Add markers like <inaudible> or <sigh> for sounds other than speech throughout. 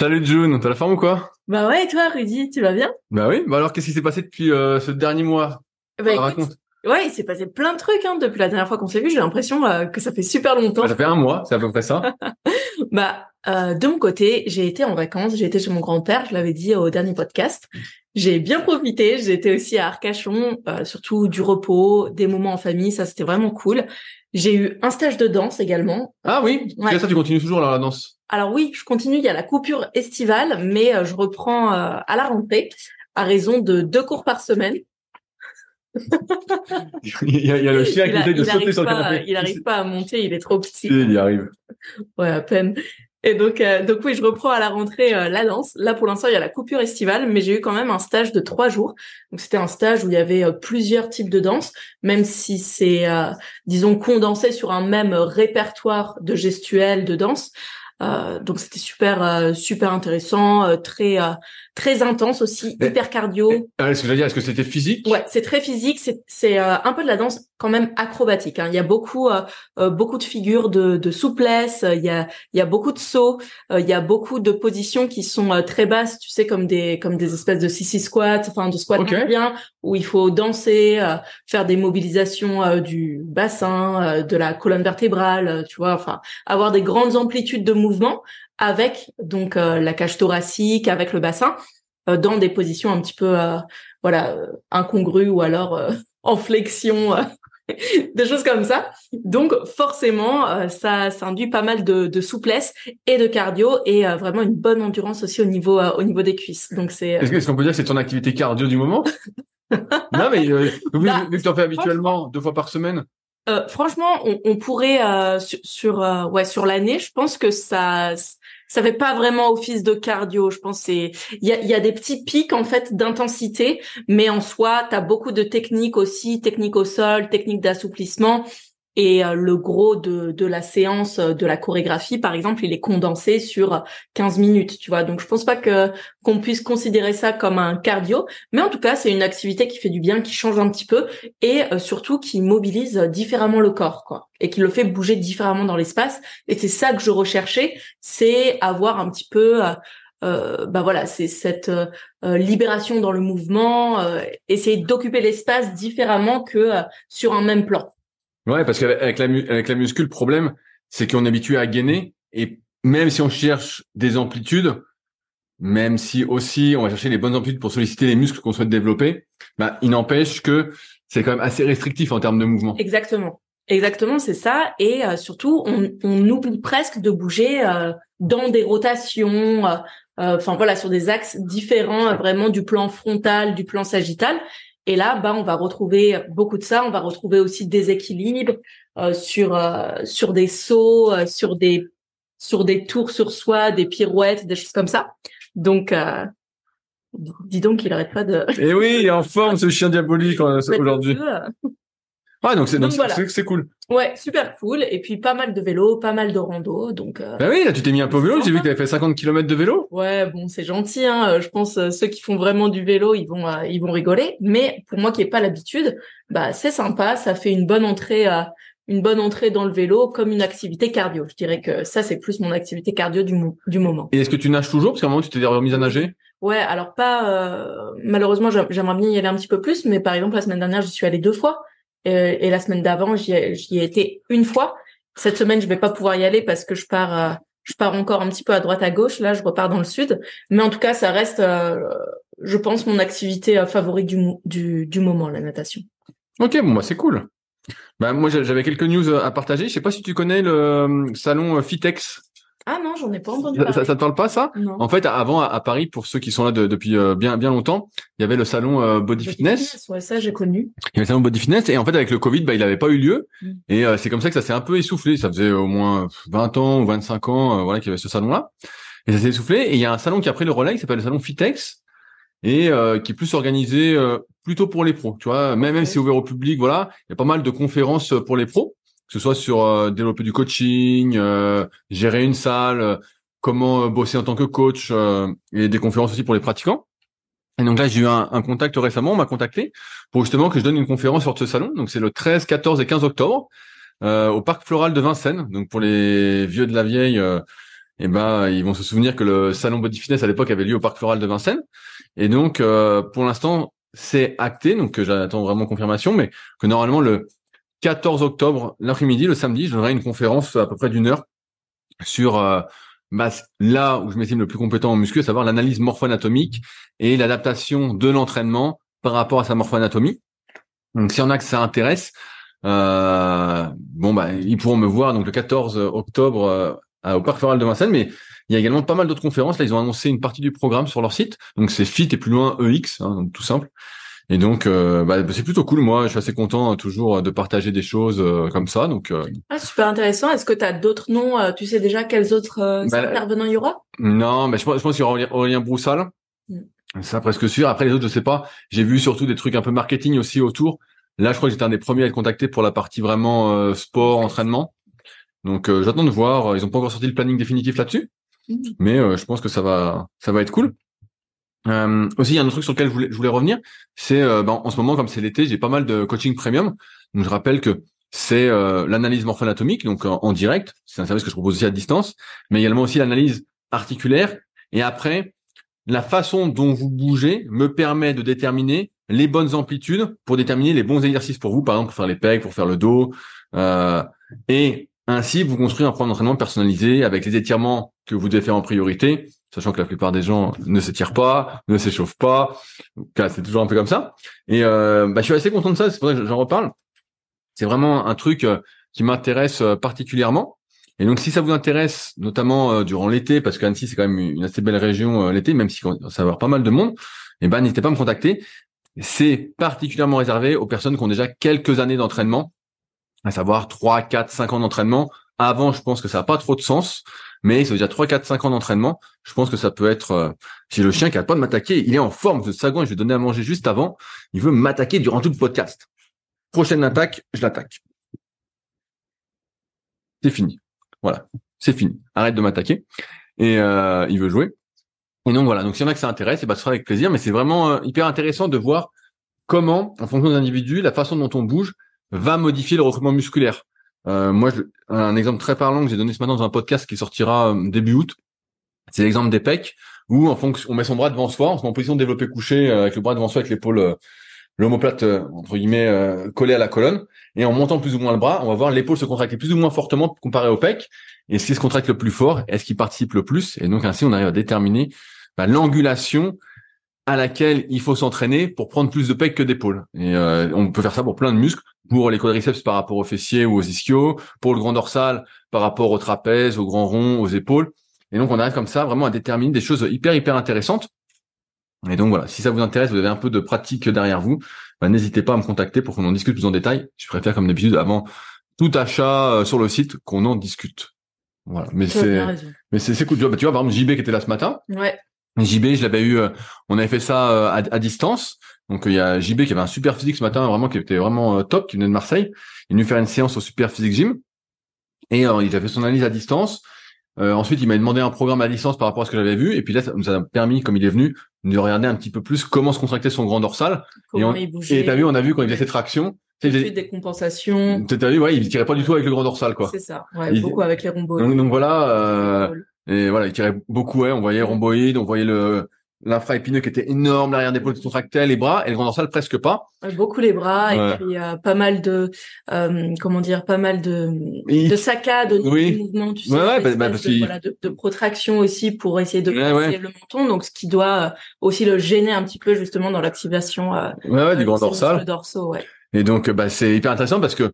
Salut June, t'as la forme ou quoi? Bah ouais, et toi Rudy, tu vas bien? Bah oui, bah alors qu'est-ce qui s'est passé depuis euh, ce dernier mois? Bah, écoute, Ouais, il s'est passé plein de trucs hein, depuis la dernière fois qu'on s'est vu. J'ai l'impression euh, que ça fait super longtemps. Bah, ça fait un mois, c'est à peu près ça. <laughs> bah, euh, de mon côté, j'ai été en vacances, j'ai été chez mon grand-père, je l'avais dit au dernier podcast. J'ai bien profité, j'ai été aussi à Arcachon, euh, surtout du repos, des moments en famille, ça c'était vraiment cool. J'ai eu un stage de danse également. Ah oui, ouais. ça tu continues toujours là, la danse Alors oui, je continue, il y a la coupure estivale, mais euh, je reprends euh, à la rentrée à raison de deux cours par semaine. <laughs> il, y a, il, y a, le chien qui essaie de sauter sur le canapé. Il n'arrive pas à monter, il est trop petit. Il y arrive. Ouais, à peine. Et donc, euh, donc oui, je reprends à la rentrée euh, la danse. Là, pour l'instant, il y a la coupure estivale, mais j'ai eu quand même un stage de trois jours. Donc, c'était un stage où il y avait euh, plusieurs types de danse, même si c'est, disons, condensé sur un même répertoire de gestuels de danse. donc, c'était super, super intéressant, très très intense aussi, hyper cardio. Ah, ce que dire, est-ce que c'était physique? Ouais, c'est très physique. C'est c'est euh, un peu de la danse quand même acrobatique. Hein. Il y a beaucoup euh, euh beaucoup de figures de, de souplesse. Il y a il y a beaucoup de sauts. Euh, il y a beaucoup de positions qui sont euh, très basses. Tu sais comme des comme des espèces de sissy squat, enfin de squat okay. bien où il faut danser, faire des mobilisations du bassin, de la colonne vertébrale. tu vois, enfin avoir des grandes amplitudes de mouvement avec donc la cage thoracique, avec le bassin euh, dans des positions un petit peu euh, voilà euh, incongrues ou alors <laughs> en flexion <laughs> des choses comme ça. Donc forcément, ça, ça induit pas mal de, de, souplesse et de cardio et vraiment une bonne endurance aussi au niveau au niveau des cuisses. Donc c'est. Est-ce qu'on peut dire que c'est ton activité cardio du moment? <laughs> Non mais bah, vu, que tu en fais habituellement deux fois par semaine. Euh, franchement, on, pourrait euh, sur, sur ouais sur l'année, je pense que ça ça fait pas vraiment office de cardio. Je pense c'est il y a, des petits pics en fait d'intensité, mais en soi, tu beaucoup de techniques aussi, techniques au sol, techniques d'assouplissement. Et euh, le gros de, de la séance euh, de la chorégraphie, par exemple, il est condensé sur 15 minutes, tu vois. Donc, je pense pas que qu'on puisse considérer ça comme un cardio, mais en tout cas, c'est une activité qui fait du bien, qui change un petit peu et euh, surtout qui mobilise différemment le corps, quoi, et qui le fait bouger différemment dans l'espace. Et c'est ça que je recherchais, c'est avoir un petit peu euh, bah voilà, c'est cette libération dans le mouvement, essayer d'occuper l'espace différemment que sur un même plan. Ouais, parce qu'avec la, avec la muscule, le problème, c'est qu'on est habitué à gainer et même si on cherche des amplitudes, même si aussi on va chercher les bonnes amplitudes pour solliciter les muscles qu'on souhaite développer, bah, il n'empêche que c'est quand même assez restrictif en termes de mouvement. Exactement. Exactement, c'est ça. Et euh, surtout, on, on, oublie presque de bouger euh, dans des rotations, euh, enfin voilà, sur des axes différents vraiment du plan frontal, du plan sagittal. Et là, bah, on va retrouver beaucoup de ça. On va retrouver aussi des équilibres euh, sur euh, sur des sauts, euh, sur des sur des tours sur soi, des pirouettes, des choses comme ça. Donc, euh, dis donc, il arrête pas de. Et eh oui, il est en forme ce chien diabolique <laughs> aujourd'hui. Ouais, donc c'est Donc donc voilà. c'est cool. Ouais, super cool. Et puis pas mal de vélo, pas mal de rando. Donc euh, Bah oui, là tu t'es mis un peu au vélo, j'ai vu que t'avais fait 50 km de vélo. ouais, bon, c'est gentil. Hein. Euh, Je pense euh, ceux qui font vraiment du vélo, ils vont euh, ils vont rigoler. Mais pour moi qui ai pas l'habitude, bah c'est sympa. Ça fait une bonne entrée à une bonne entrée dans le vélo comme une activité cardio. Je dirais que ça c'est plus mon activité cardio du mo- du moment. Et est-ce que tu nages toujours? Parce qu'à un moment tu t'es remise à nager Ouais, alors pas euh, malheureusement j'aim- j'aimerais bien y aller un petit peu plus, mais par exemple la semaine dernière j'y suis allée deux fois euh, et la semaine d'avant j'y ai, été une fois. Cette semaine je vais pas pouvoir y aller parce que je pars euh, je pars encore un petit peu à droite à gauche. Là je repars dans le sud, mais en tout cas ça reste euh, je pense mon activité favorite du, du du moment la natation. Ok, bon bah c'est cool. Bah moi j'a- j'avais quelques news à partager. Je sais pas si tu connais le salon Fitex. Ah non j'en ai pas entendu Ça, parler. ça, ça te parle pas ça? Non. En fait, avant à, Paris, pour ceux qui sont là de- depuis euh, bien bien longtemps, il y avait le salon euh, Body Fitness. Ouais ça j'ai connu. Il y avait le salon Body Fitness et en fait avec le Covid, bah il avait pas eu lieu Mm. et euh, c'est comme ça que ça s'est un peu essoufflé. Ça faisait au moins 20 ans ou 25 ans, euh, voilà qu'il y avait ce salon-là et ça s'est essoufflé. Et il y a un salon qui a pris le relais, qui s'appelle le salon Fitex et euh, qui est plus organisé euh, plutôt pour les pros. Tu vois, même même si c'est ouvert au public, voilà, il y a pas mal de conférences pour les pros, que ce soit sur euh, développer du coaching, euh, gérer une salle, euh, comment euh, bosser en tant que coach et des conférences aussi pour les pratiquants. Et donc là, j'ai eu un, contact récemment, on m'a contacté pour justement que je donne une conférence sur ce salon. Donc c'est le 13, 14 et 15 octobre au parc floral de Vincennes. Donc pour les vieux de la vieille, eh ben ils vont se souvenir que le salon Body Fitness à l'époque avait lieu au parc floral de Vincennes. Et donc pour l'instant c'est acté, donc j'attends vraiment confirmation, mais que normalement le 14 octobre l'après-midi, le samedi, je donnerai une conférence à peu près d'une heure sur euh, bah, là où je m'estime le plus compétent en muscu, à savoir l'analyse morpho-anatomique et l'adaptation de l'entraînement par rapport à sa morpho-anatomie. Donc, s'il y en a que ça intéresse, euh, bon bah ils pourront me voir donc le 14 octobre euh, au Parc Floral de Vincennes, mais il y a également pas mal d'autres conférences. Là, ils ont annoncé une partie du programme sur leur site. Donc c'est Fit et plus loin EX, hein, donc tout simple. Et donc euh, bah, c'est plutôt cool. Moi, je suis assez content euh, toujours de partager des choses euh, comme ça. Donc euh, Ah super intéressant. Est-ce que tu as d'autres noms euh, Tu sais déjà quels autres euh, Bah, intervenants il y aura? Non, mais je pense, je pense qu'il y aura Aurélien- Broussal. Mm. Ça, presque sûr. Après, les autres, je sais pas. J'ai vu surtout des trucs un peu marketing aussi autour. Là, je crois que j'étais un des premiers à être contacté pour la partie vraiment euh, sport, entraînement. Donc, euh, j'attends de voir. Ils ont pas encore sorti le planning définitif là-dessus, Mm. mais euh, je pense que ça va, ça va être cool. Euh, aussi, il y a un autre truc sur lequel je voulais, je voulais revenir. C'est, euh, ben, en ce moment, comme c'est l'été, j'ai pas mal de coaching premium. Donc, je rappelle que c'est euh, l'analyse morpho-anatomique, donc en, en direct. C'est un service que je propose aussi à distance, mais également aussi l'analyse articulaire. Et après, la façon dont vous bougez me permet de déterminer les bonnes amplitudes pour déterminer les bons exercices pour vous, par exemple pour faire les pecs, pour faire le dos, euh, et ainsi vous construire un programme d'entraînement personnalisé avec les étirements que vous devez faire en priorité, sachant que la plupart des gens ne s'étirent pas, ne s'échauffent pas, c'est toujours un peu comme ça. Et euh, bah, je suis assez content de ça, c'est pour ça que j'en reparle. C'est vraiment un truc euh, qui m'intéresse euh, particulièrement. Et donc, si ça vous intéresse, notamment euh, durant l'été, parce qu'Annecy c'est quand même une assez belle région l'été, même si ça va avoir pas mal de monde, eh ben n'hésitez pas à me contacter. C'est particulièrement réservé aux personnes qui ont déjà quelques années d'entraînement, à savoir 3, 4, 5 ans d'entraînement. Avant, je pense que ça n'a pas trop de sens, mais ça veut dire 3, 4, 5 ans d'entraînement. Je pense que ça peut être... Euh, si le chien qui a pas de m'attaquer, il est en forme de sagouin, je vais donner à manger juste avant, il veut m'attaquer durant tout le podcast. Prochaine attaque, je l'attaque. C'est fini. Voilà, c'est fini. Arrête de m'attaquer. Et euh, il veut jouer. Et donc voilà, donc s'il y en a que ça intéresse, et bah, ce sera avec plaisir. Mais c'est vraiment euh, hyper intéressant de voir comment, en fonction des individus, la façon dont on bouge va modifier le recrutement musculaire. Euh, moi, je, un exemple très parlant que j'ai donné ce matin dans un podcast qui sortira euh, début août, c'est l'exemple des pecs, où en fonction, on met son bras devant soi, on se met en position de développé couché euh, avec le bras devant soi, avec l'épaule, euh, l'omoplate entre guillemets collée à la colonne, et en montant plus ou moins le bras, on va voir l'épaule se contracter plus ou moins fortement comparé au pec. Et ce qui se contracte le plus fort, est-ce qui participe le plus? Et donc ainsi, on arrive à déterminer bah, l'angulation à laquelle il faut s'entraîner pour prendre plus de pecs que d'épaules. Et euh, on peut faire ça pour plein de muscles, pour les quadriceps par rapport aux fessiers ou aux ischios, pour le grand dorsal par rapport au trapèze, au grand rond, aux épaules. Et donc on arrive comme ça vraiment à déterminer des choses hyper hyper intéressantes. Et donc voilà, si ça vous intéresse, vous avez un peu de pratique derrière vous, bah, n'hésitez pas à me contacter pour qu'on en discute plus en détail. Je préfère comme d'habitude avant tout achat euh, sur le site qu'on en discute. Voilà, mais c'est mais c'est c'est cool. Tu vois, bah, tu vois, par exemple JB qui était là ce matin, Ouais. JB, je l'avais eu, euh, on avait fait ça euh, à, à distance. Donc il y a JB qui avait un super physique ce matin, vraiment qui était vraiment euh, top, qui venait de Marseille. Il est venu faire une séance au super physique gym et il a fait son analyse à distance. Euh, ensuite, il m'a demandé un programme à distance par rapport à ce que j'avais vu. Et puis là, ça nous a permis, comme il est venu, de regarder un petit peu plus comment se contracter son grand dorsal. Comment et il bougeait. Et t'as vu, on a vu quand il faisait ses tractions. De suite, des compensations. T'as vu, ouais, il tirait pas du tout avec le grand dorsal, quoi. C'est ça. Ouais, Il- beaucoup avec les rhomboïdes. Donc, donc voilà, euh, et voilà, il tirait beaucoup, ouais. On voyait rhomboïde, on voyait le l'infra-épineux qui était énorme, l'arrière d'épaule qui contractait, les bras, et le grand dorsal presque pas. Beaucoup les bras Ouais. et puis euh, pas mal de euh, comment dire pas mal de Et de saccades au Oui. mouvement tu sais Ouais, bah, bah, parce de, voilà, de, de protraction aussi pour essayer de ouais. le menton donc ce qui doit euh, aussi le gêner un petit peu justement dans l'activation euh, du euh, grand dorsal. dorsaux Et donc, bah, c'est hyper intéressant parce que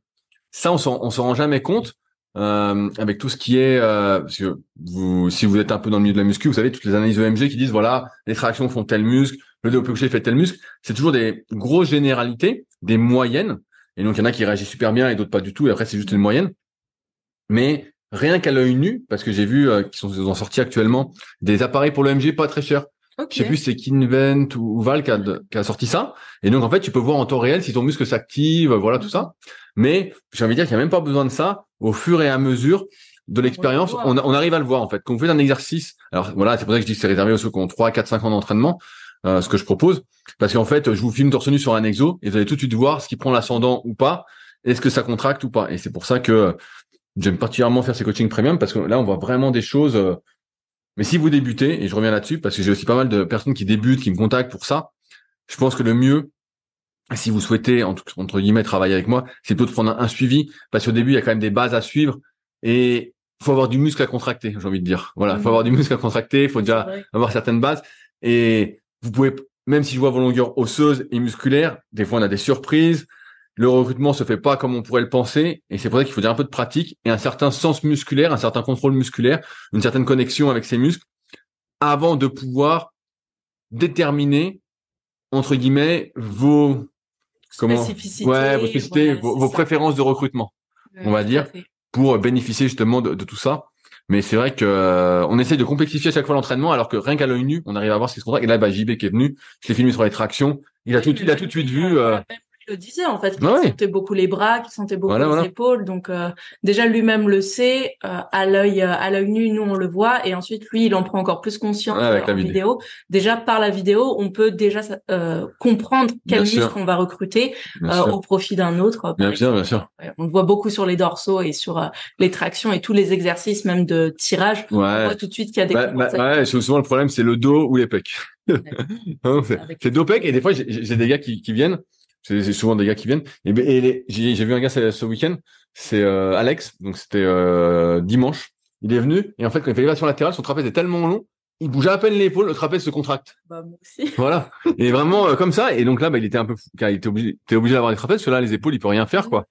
ça, on s'en, on s'en rend jamais compte euh, avec tout ce qui est, euh, parce que vous, si vous êtes un peu dans le milieu de la muscu, vous savez toutes les analyses EMG qui disent voilà, les tractions font tel muscle, le développé couché fait tel muscle. C'est toujours des grosses généralités, des moyennes. Et donc, il y en a qui réagissent super bien et d'autres pas du tout. Et après, c'est juste une moyenne. Mais rien qu'à l'œil nu, parce que j'ai vu euh, qu'ils sont ils ont sorti actuellement des appareils pour l'EMG pas très chers. Ok Je sais plus si c'est Kinvent ou, Val qui a, de- qui a sorti ça. Et donc, en fait, tu peux voir en temps réel si ton muscle s'active, voilà, tout ça. Mais j'ai envie de dire qu'il n'y a même pas besoin de ça. Au fur et à mesure de l'expérience, on arrive à le voir, en fait. Quand vous faites un exercice, alors voilà, c'est pour ça que je dis que c'est réservé aux ceux qui ont 3, 4, 5 ans d'entraînement, euh, ce que je propose. Parce qu'en fait, je vous filme torse nu sur un exo et vous allez tout de suite voir ce qui prend l'ascendant ou pas. Est-ce que ça contracte ou pas? Et c'est pour ça que j'aime particulièrement faire ces coachings premium parce que là, on voit vraiment des choses... euh, mais si vous débutez, et je reviens là-dessus parce que j'ai aussi pas mal de personnes qui débutent, qui me contactent pour ça, je pense que le mieux, si vous souhaitez entre, guillemets travailler avec moi, c'est plutôt de prendre un, un suivi parce qu'au début il y a quand même des bases à suivre et faut avoir du muscle à contracter, j'ai envie de dire. Voilà, faut Mhm. avoir du muscle à contracter, il faut déjà avoir certaines bases et vous pouvez même si je vois vos longueurs osseuses et musculaires, des fois on a des surprises. Le recrutement se fait pas comme on pourrait le penser et c'est pour ça qu'il faut dire un peu de pratique et un certain sens musculaire, un certain contrôle musculaire, une certaine connexion avec ses muscles avant de pouvoir déterminer entre guillemets vos comment Spécificité, ouais vos spécificités, voilà, vos, préférences de recrutement on va dire. fait. pour bénéficier justement de, de tout ça. Mais c'est vrai que euh, on essaye de complexifier à chaque fois l'entraînement, alors que rien qu'à l'œil nu, on arrive à voir ce qui se contracte. Et là, bah, JB qui est venu, je l'ai filmé sur les tractions. Il a tout, il a tout de suite vu. euh, le disait en fait, qu'il Ouais, sentait beaucoup les bras, qu'il sentait beaucoup Voilà, les voilà. épaules. Donc euh, déjà lui-même le sait euh, à l'œil euh, à l'œil nu, nous on le voit, et ensuite lui il en prend encore plus conscience Ouais, avec euh, la vidéo. vidéo. Déjà par la vidéo, on peut déjà euh, comprendre quel Bien sûr. muscle on va recruter euh, au profit d'un autre. bien sûr, bien sûr. Ouais, on le voit beaucoup sur les dorsaux et sur les tractions et tous les exercices même de tirage. On Ouais. voit tout de suite qu'il y a des Bah, bah, souvent le problème c'est le dos ou les pecs. <laughs> Hein, c'est dos pecs et des fois j'ai j'ai des gars qui, qui viennent. C'est souvent des gars qui viennent. Et, ben- et j'ai vu un gars ce, week-end. C'est euh, Alex. Donc c'était euh, dimanche. Il est venu et en fait quand il fait l'élévation latérale, son trapèze est tellement long, il bouge à peine l'épaule, le trapèze se contracte. Bah, moi aussi. <laughs> Voilà. Et vraiment euh, comme ça. Et donc là, bah, il était un peu, fou, car il était obligé, t'es obligé d'avoir des trapèzes. Parce que là, les épaules, il peut rien faire, quoi.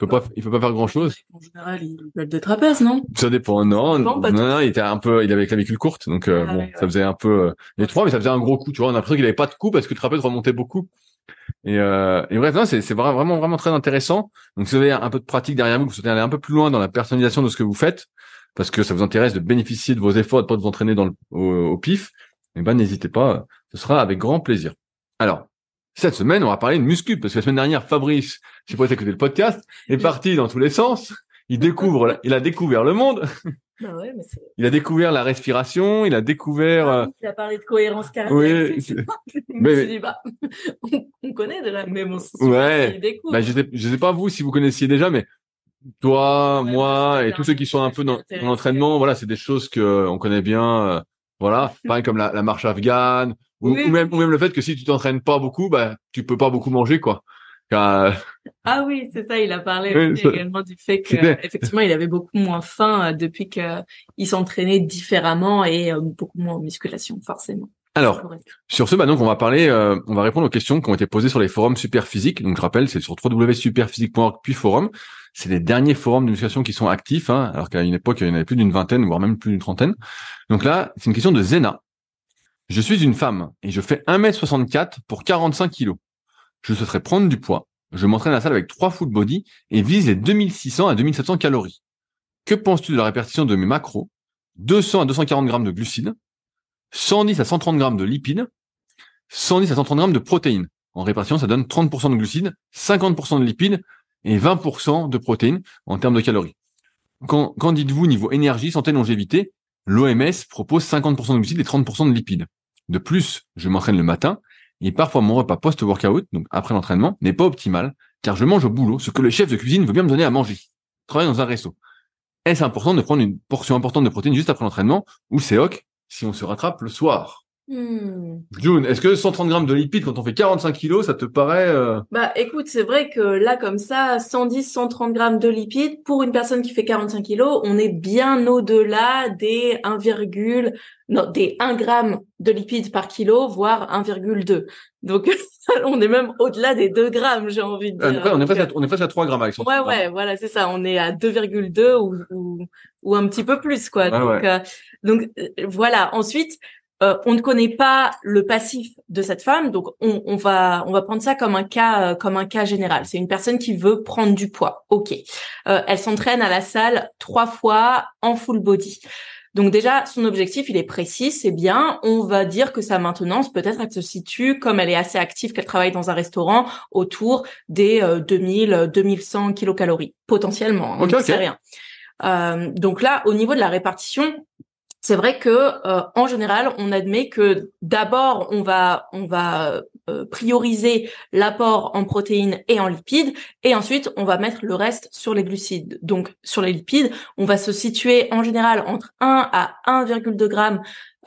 Il peut pas, il peut pas faire grand chose. En général, ils veulent des trapèzes, non? Ça dépend. Non, Non, non, non, il était un peu, il avait la clavicule courte, donc euh, Ah, bon, ouais, ça faisait un peu euh, les trois, mais ça faisait un gros coup. Tu vois, on a l'impression qu'il avait pas de coup parce que le trapèze remontait beaucoup. Et, euh, et bref, non, c'est c'est vra- vraiment vraiment très intéressant. Donc, si vous avez un peu de pratique derrière vous, que vous souhaitez aller un peu plus loin dans la personnalisation de ce que vous faites, parce que ça vous intéresse de bénéficier de vos efforts, de pas de vous entraîner dans le, au, au pif, eh ben n'hésitez pas, ce sera avec grand plaisir. Alors, cette semaine, on va parler de muscu, parce que la semaine dernière, Fabrice, je sais pas si écouté le podcast, est parti dans tous les sens. Il découvre, il a découvert le monde, Bah ouais, mais c'est. il a découvert la respiration, il a découvert. euh, Il a parlé de cohérence cardiaque. oui, <laughs> Mais- dit, bah, <laughs> on, on connaît déjà, mais bon, Ouais. découvre. bah, je sais, je sais pas vous si vous connaissiez déjà, mais toi, Ouais, moi et tous ceux qui sont un peu dans, l'entraînement, voilà, c'est des choses que euh, on connaît bien. euh, voilà, <laughs> pareil comme la, la marche afghane, ou, Oui. ou même ou même le fait que si tu t'entraînes pas beaucoup, bah tu peux pas beaucoup manger quoi. Euh, Ah oui, c'est ça, il a parlé Oui, aussi ça- également du fait que, effectivement, il avait beaucoup moins faim euh, depuis que il s'entraînait différemment et euh, beaucoup moins en musculation, forcément. alors. Sur ce, bah donc on va parler, euh, on va répondre aux questions qui ont été posées sur les forums Superphysique. Donc je rappelle, c'est sur www.superphysique.org puis forum. C'est les derniers forums de musculation qui sont actifs, hein, alors qu'à une époque il y en avait plus d'une vingtaine, voire même plus d'une trentaine. Donc là, c'est une question de Zena. Je suis une femme et je fais 1m64 pour 45 kilos. Je souhaiterais prendre du poids. Je m'entraîne à la salle avec trois full body et vise les 2600 à 2700 calories. Que penses-tu de la répartition de mes macros? 200 à 240 grammes de glucides, 110 à 130 grammes de lipides, 110 à 130 grammes de protéines. en répartition, ça donne 30% de glucides, 50% de lipides et 20% de protéines en termes de calories. Quand, quand dites-vous niveau énergie, santé, longévité, l'OMS propose 50% de glucides et 30% de lipides. De plus, je m'entraîne le matin et parfois mon repas post-workout, donc après l'entraînement, n'est pas optimal car je mange au boulot ce que le chef de cuisine veut bien me donner à manger. travaille dans un resto. Est-ce important de prendre une portion importante de protéines juste après l'entraînement ou c'est ok si on se rattrape le soir? Hmm. June, est-ce que 130 grammes de lipides quand on fait 45 kilos, ça te paraît euh... Bah, écoute, c'est vrai que là, comme ça, 110, 130 grammes de lipides pour une personne qui fait 45 kilos, on est bien au-delà des 1, non, des 1 gramme de lipides par kilo, voire 1,2. Donc, <laughs> on est même au-delà des 2 grammes, j'ai envie de dire. on, est presque à, on est presque à 3 grammes avec Ouais, ouais, voilà, c'est ça. On est à 2,2 ou, ou, ou, un petit peu plus, quoi. donc, euh, donc, euh, voilà. Ensuite, euh, on ne connaît pas le passif de cette femme, donc on, va on va prendre ça comme un cas euh, comme un cas général. C'est une personne qui veut prendre du poids. Ok, euh, elle s'entraîne à la salle trois fois en full body. Donc déjà, son objectif, il est précis, c'est bien. On va dire que sa maintenance, peut-être, elle se situe, comme elle est assez active, qu'elle travaille dans un restaurant, autour des 2000, 2100 kilocalories, potentiellement. Hein, on ne sait rien. donc là, au niveau de la répartition, c'est vrai que euh, en général, on admet que d'abord on va on va euh, prioriser l'apport en protéines et en lipides et ensuite on va mettre le reste sur les glucides. Donc sur les lipides, on va se situer en général entre 1 à 1,2 g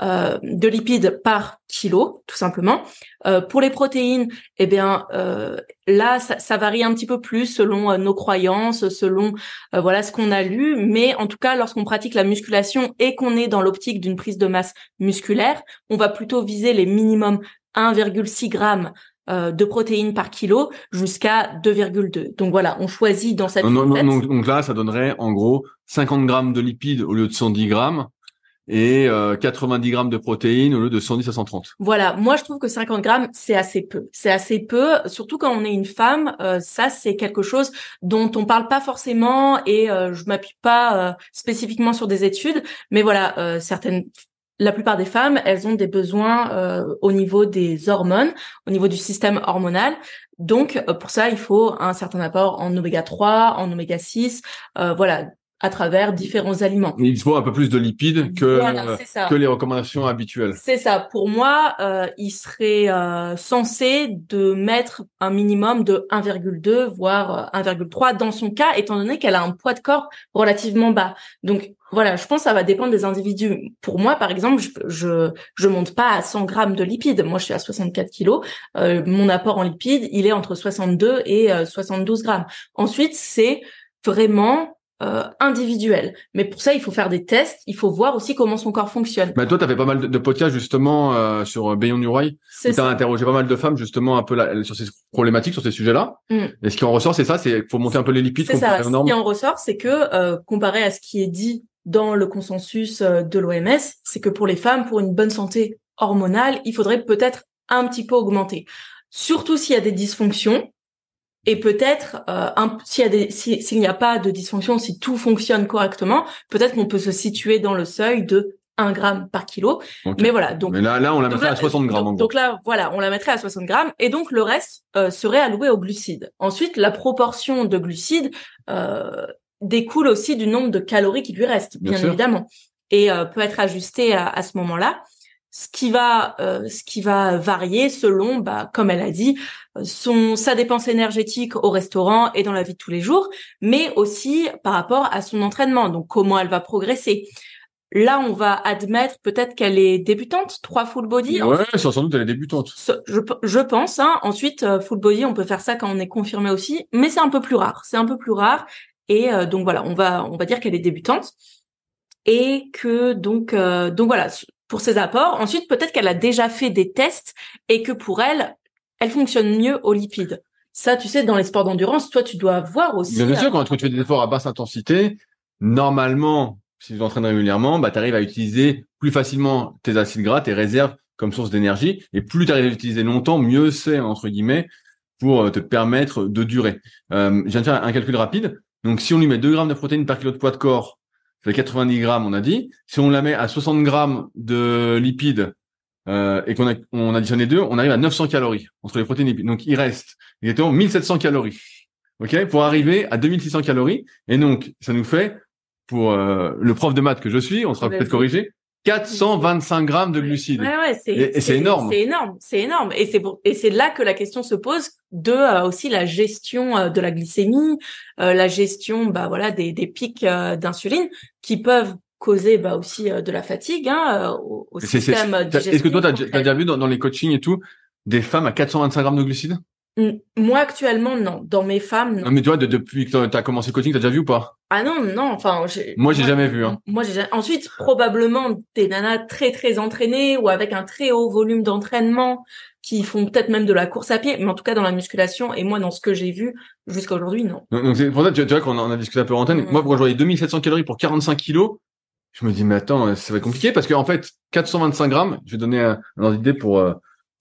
euh, de lipides par kilo, tout simplement. Euh, pour les protéines, eh bien euh, là, ça, ça, varie un petit peu plus selon nos croyances, selon voilà ce qu'on a lu. Mais en tout cas, lorsqu'on pratique la musculation et qu'on est dans l'optique d'une prise de masse musculaire, on va plutôt viser les minimums 1,6 g de protéines par kilo jusqu'à 2,2. Donc voilà, on choisit dans cette donc, donc, là, ça donnerait en gros 50 grammes de lipides au lieu de 110 grammes et 90 euh, grammes de protéines au lieu de 110 à 130. Voilà, moi je trouve que 50 grammes c'est assez peu. C'est assez peu, surtout quand on est une femme. Euh, ça c'est quelque chose dont on parle pas forcément et euh, je m'appuie pas spécifiquement sur des études, mais voilà, certaines la plupart des femmes, elles ont des besoins au niveau des hormones, au niveau du système hormonal. Donc pour ça, il faut un certain apport en oméga 3, en oméga 6, voilà, à travers différents aliments. Il faut un peu plus de lipides que que les recommandations habituelles. C'est ça. Pour moi, euh, il serait euh, censé de mettre un minimum de 1,2 voire 1,3 euh, dans son cas, étant donné qu'elle a un poids de corps relativement bas. Donc voilà, je pense que ça va dépendre des individus. Pour moi, par exemple, je je, je monte pas à 100 grammes de lipides. Moi, je suis à 64 kilos. Euh, mon apport en lipides, il est entre 62 et 72 grammes. Ensuite, c'est vraiment euh, individuel. Mais pour ça, il faut faire des tests, il faut voir aussi comment son corps fonctionne. Bah toi, tu as fait pas mal de, podcasts justement euh, sur Beyond New Roy. Tu as interrogé pas mal de femmes justement un peu sur ces problématiques, sur ces sujets-là. Mm. Et ce qui en ressort, c'est ça, c'est faut monter un peu les lipides. C'est ça. Ce qui en ressort, c'est que euh, comparé à ce qui est dit dans le consensus euh, de l'OMS, c'est que pour les femmes, pour une bonne santé hormonale, il faudrait peut-être un petit peu augmenter. Surtout s'il y a des dysfonctions, et peut-être euh, s'il s'il n'y a pas de dysfonction, si tout fonctionne correctement, peut-être qu'on peut se situer dans le seuil de 1 gramme par kilo. Mais voilà, donc Mais là là on la mettrait à 60 grammes. Donc, donc, là voilà, on la mettrait à 60 grammes et donc le reste euh, serait alloué aux glucides. Ensuite, la proportion de glucides euh, découle aussi du nombre de calories qui lui reste, bien, évidemment, et euh, peut être ajustée à, à ce moment-là ce qui va euh, ce qui va varier selon bah comme elle a dit son sa dépense énergétique au restaurant et dans la vie de tous les jours mais aussi par rapport à son entraînement donc comment elle va progresser. Là on va admettre peut-être qu'elle est débutante trois full body ouais sans doute elle est débutante. Je, je pense hein. ensuite euh, full body on peut faire ça quand on est confirmé aussi mais c'est un peu plus rare c'est un peu plus rare. Et euh, donc voilà on va on va dire qu'elle est débutante. Et que donc donc voilà pour ses apports. Ensuite, peut-être qu'elle a déjà fait des tests et que pour elle, elle fonctionne mieux aux lipides. Ça, tu sais, dans les sports d'endurance, toi, tu dois voir aussi. bien sûr, quand tu fais des efforts à basse intensité, normalement, si tu t'entraînes régulièrement, bah, tu arrives à utiliser plus facilement tes acides gras, tes réserves comme source d'énergie. Et plus tu arrives à utiliser longtemps, mieux c'est, entre guillemets, pour euh, te permettre de durer. Euh, je viens de faire un calcul rapide. Donc, si on lui met 2 grammes de protéines par kilo de poids de corps, fait 90 grammes, on a dit. Si on la met à 60 grammes de lipides, euh, et qu'on a, on additionne les deux, on arrive à 900 calories entre les protéines et les Donc il reste exactement 1700 calories. Ok, pour arriver à 2600 calories. Et donc ça nous fait, pour euh, le prof de maths que je suis, on sera peut-être corrigé, 425 grammes de glucides. Ouais, ouais, c'est, et, c'est énorme. C'est énorme, c'est énorme. Et c'est pour, et c'est là que la question se pose de euh, aussi la gestion euh, de la glycémie, euh, la gestion, bah voilà, des, des pics d'insuline qui peuvent causer bah aussi de la fatigue hein, au, au système digestif. Est-ce que toi, t'as, as déjà vu dans, dans les coachings et tout des femmes à 425 grammes de glucides? Moi actuellement non, dans mes femmes non. non mais tu vois depuis que tu as commencé le coaching, t'as déjà vu ou pas? Ah non non, enfin Moi j'ai jamais vu hein. Moi j'ai ensuite probablement des nanas très très entraînées ou avec un très haut volume d'entraînement qui font peut-être même de la course à pied, mais en tout cas dans la musculation et moi dans ce que j'ai vu jusqu'à aujourd'hui non. Donc c'est pour ça tu, vois qu'on a, on a discuté un peu en antenne. Mm. Moi pour je 2700 calories pour 45 kilos, je me dis mais attends, ça va être compliqué parce qu'en fait 425 grammes, je vais donner un, un ordre d'idée pour euh,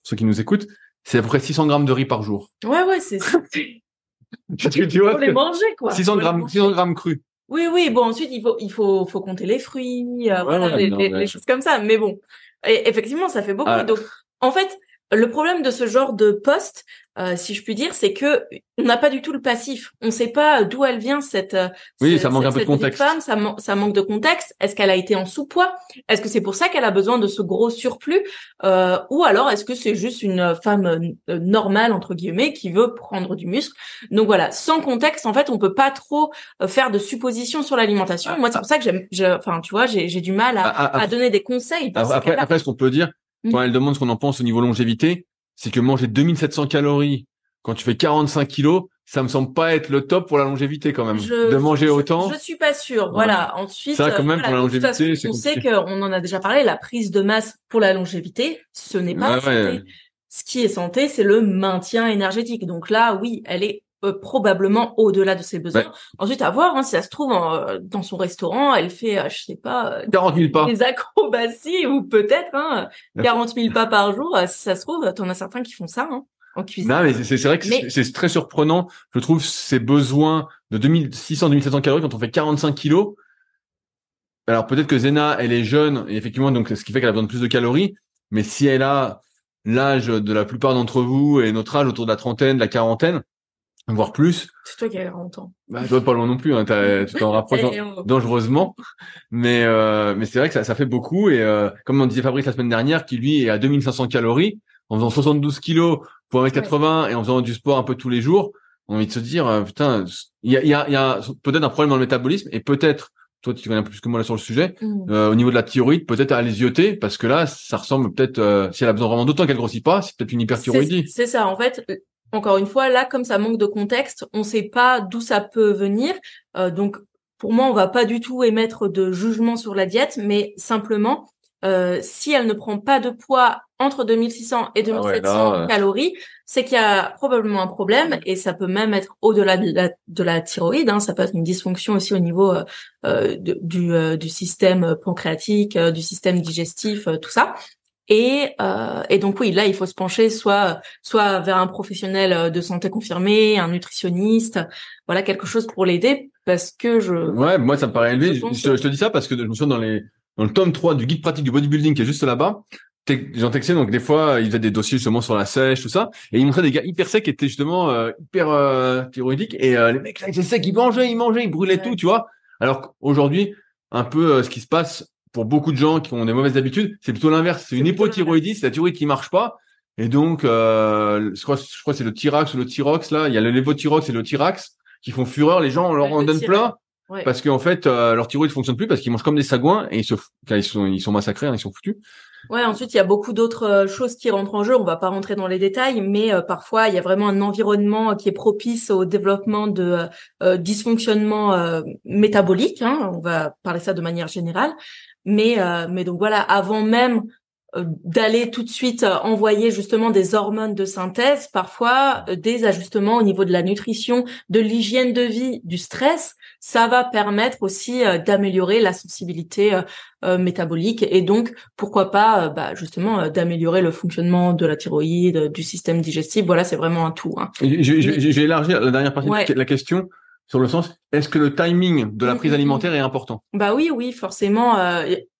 ceux qui nous écoutent c'est à peu près 600 grammes de riz par jour. Ouais, ouais, c'est <laughs> tu, tu vois, Faut les manger, quoi. 600 grammes, 600 grammes crus. Oui, oui. Bon, ensuite, il faut, il faut, faut compter les fruits, euh, voilà, les, les, choses comme ça. Mais bon, et effectivement, ça fait beaucoup. Ah. Donc, en fait, le problème de ce genre de poste, euh, si je puis dire, c'est que on n'a pas du tout le passif. On ne sait pas d'où elle vient cette. Euh, oui, ça manque un peu de contexte. Femme, ça, ça, manque de contexte. Est-ce qu'elle a été en sous-poids? Est-ce que c'est pour ça qu'elle a besoin de ce gros surplus? Euh, Ou alors est-ce que c'est juste une femme normale entre guillemets qui veut prendre du muscle? Donc voilà, sans contexte, en fait, on peut pas trop faire de suppositions sur l'alimentation. Moi, c'est pour ça que j'aime. Enfin, tu vois, j'ai du mal à, ah, ah, à, donner des conseils. Après, après, ce qu'on peut dire, quand mmh. elle demande ce qu'on en pense au niveau longévité, c'est que manger 2700 calories quand tu fais 45 kilos, ça me semble pas être le top pour la longévité quand même. de manger autant. Je, suis pas sûre. Voilà. Ensuite, ça quand même pour la longévité, on sait qu'on en a déjà parlé. La prise de masse pour la longévité, ce n'est pas santé. Ce qui est santé, c'est le maintien énergétique. Donc là, oui, elle est euh, probablement au-delà de ses besoins. Ensuite, à voir hein, si ça se trouve euh, dans son restaurant, elle fait, euh, je sais pas, 40 000 pas, des acrobaties ou peut-être hein, 40 000 pas par jour. si ça se trouve, t'en as certains qui font ça hein, en cuisine. Non, mais c'est vrai que c'est très surprenant. Je trouve ces besoins de 2600-2700 calories quand on fait 45 kilos. Alors peut-être que Zena, elle est jeune, et effectivement, donc ce qui fait qu'elle a besoin de plus de calories. Mais si elle a l'âge de la plupart d'entre vous et notre âge autour de la trentaine, de la quarantaine, voire plus. C'est toi qui as 40 ans. Bah, toi, pas loin non plus. Hein, tu t'en <laughs> rapproches dangereusement. Mais euh, mais c'est vrai que ça, ça fait beaucoup. Et euh, comme on disait Fabrice la semaine dernière, qui lui est à 2500 calories, en faisant 72 kilos pour 1m80 et en faisant du sport un peu tous les jours, on a envie de se dire, euh, putain, il y a, y a, y a peut-être un problème dans le métabolisme et peut-être, toi tu connais un peu plus que moi là sur le sujet, mm. euh, au niveau de la thyroïde, peut-être à les parce que là, ça ressemble peut-être, si elle a besoin vraiment d'autant qu'elle grossit pas, c'est peut-être une hyperthyroïdie. C'est ça, en fait, encore une fois, là, comme ça manque de contexte, on ne sait pas d'où ça peut venir. Euh, donc, pour moi, on va pas du tout émettre de jugement sur la diète, mais simplement, euh, si elle ne prend pas de poids entre 2600 et 2700 ah calories, c'est qu'il y a probablement un problème et ça peut même être au-delà de la, thyroïde. Hein, ça peut être une dysfonction aussi au niveau euh, du, du système pancréatique, du système digestif, tout ça. Et, euh, et donc oui, là, il faut se pencher soit soit vers un professionnel euh, de santé confirmé, un nutritionniste, voilà quelque chose pour l'aider, parce que je. Ouais, moi ça me paraît élevé. Je, te dis ça parce que je me souviens dans les dans le tome 3 du guide pratique du bodybuilding qui est juste là-bas. J'en textais donc des fois ils faisaient des dossiers justement sur la sèche tout ça et ils montraient des gars hyper secs qui étaient justement euh, hyper euh, thyroïdiques et euh, les mecs là ils étaient secs ils mangeaient ils mangeaient ils brûlaient tout tu vois alors qu'aujourd'hui un peu ce qui se passe pour beaucoup de gens qui ont des mauvaises habitudes, c'est plutôt l'inverse. C'est une hypothyroïdie, c'est la thyroïde qui marche pas. Et donc, euh, je crois, je crois que c'est le Tirax ou le Tyrox là. Il y a le Levothyrox et le Tirax qui font fureur. Les gens, on leur en donne plein parce qu'en fait, euh, leur thyroïde fonctionne plus parce qu'ils mangent comme des sagouins et ils, se, ils sont, ils sont massacrés, hein, ils sont foutus. Ouais, ensuite il y a beaucoup d'autres euh, choses qui rentrent en jeu. On va pas rentrer dans les détails, mais euh, parfois il y a vraiment un environnement qui est propice au développement de euh, dysfonctionnement métabolique. Hein, on va parler ça de manière générale. Mais mais donc voilà, avant même d'aller tout de suite envoyer justement des hormones de synthèse, parfois des ajustements au niveau de la nutrition, de l'hygiène de vie, du stress, ça va permettre aussi d'améliorer la sensibilité euh, métabolique et donc pourquoi pas euh, bah, justement euh, d'améliorer le fonctionnement de la thyroïde, du système digestif. Voilà, c'est vraiment un tout. Hein. J'ai élargi la dernière partie de la question sur le sens, est-ce que le timing de la prise mm, mm, mm. alimentaire est important? Bah oui, oui, forcément.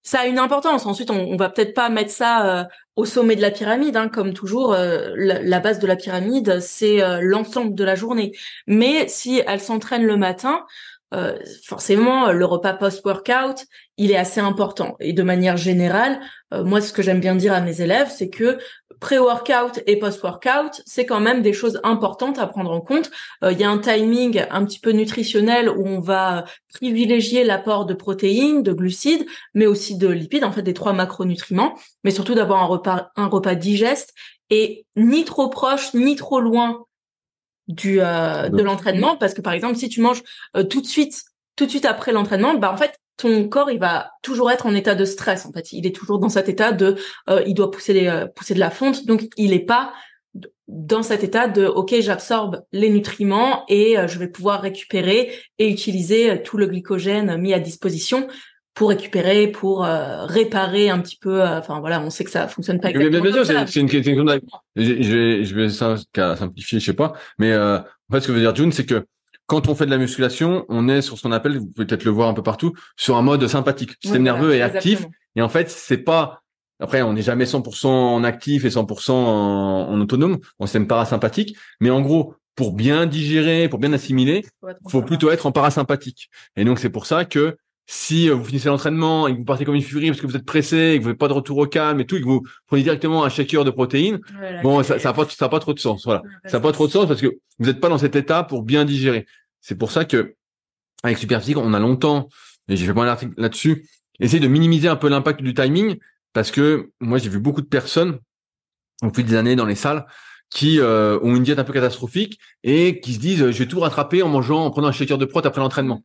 ça a une importance. Ensuite, on, on va peut-être pas mettre ça au sommet de la pyramide, hein, comme toujours. La, la, base de la pyramide, c'est l'ensemble de la journée. Mais si elle s'entraîne le matin, euh, forcément, le repas post-workout, il est assez important. Et de manière générale, euh, moi, ce que j'aime bien dire à mes élèves, c'est que pré-workout et post-workout, c'est quand même des choses importantes à prendre en compte. Euh, il y a un timing un petit peu nutritionnel où on va privilégier l'apport de protéines, de glucides, mais aussi de lipides, en fait, des trois macronutriments, mais surtout d'avoir un repas, un repas digeste et ni trop proche, ni trop loin du euh, de l'entraînement parce que par exemple si tu manges euh, tout de suite tout de suite après l'entraînement bah en fait ton corps il va toujours être en état de stress en fait. Il est toujours dans cet état de euh, il doit pousser les pousser de la fonte. Donc il est pas dans cet état de ok j'absorbe les nutriments et je vais pouvoir récupérer et utiliser tout le glycogène mis à disposition pour récupérer, pour euh, réparer un petit peu. Euh, enfin voilà, on sait que ça fonctionne pas. Bien, bien sûr, c'est une question. Je, je vais, je vais simplifier, je sais pas. Mais euh, en fait, ce que veut dire June, c'est que quand on fait de la musculation, on est sur ce qu'on appelle, vous pouvez peut-être le voir un peu partout, sur un mode sympathique. Le système nerveux est actif. Et en fait, c'est pas après, on n'est jamais 100% en actif et 100% en, en autonome, on système parasympathique. Mais en gros, pour bien digérer, pour bien assimiler, il faut plutôt être en parasympathique. Et donc, c'est pour ça que si euh, vous finissez l'entraînement et que vous partez comme une furie parce que vous êtes pressé et que vous n'avez pas de retour au calme et tout, et que vous prenez directement un shaker de protéines, bon, ça, ça n'a pas, ça pas trop de sens. Voilà, ça n'a pas trop de sens parce que vous n'êtes pas dans cet état pour bien digérer. C'est pour ça que avec Superphysique, on a longtemps, et j'ai fait pas un article là-dessus, essayer de minimiser un peu l'impact du timing parce que moi j'ai vu beaucoup de personnes au fil des années dans les salles qui euh, ont une diète un peu catastrophique et qui se disent je vais tout rattraper en mangeant, en prenant un shaker de prot après l'entraînement.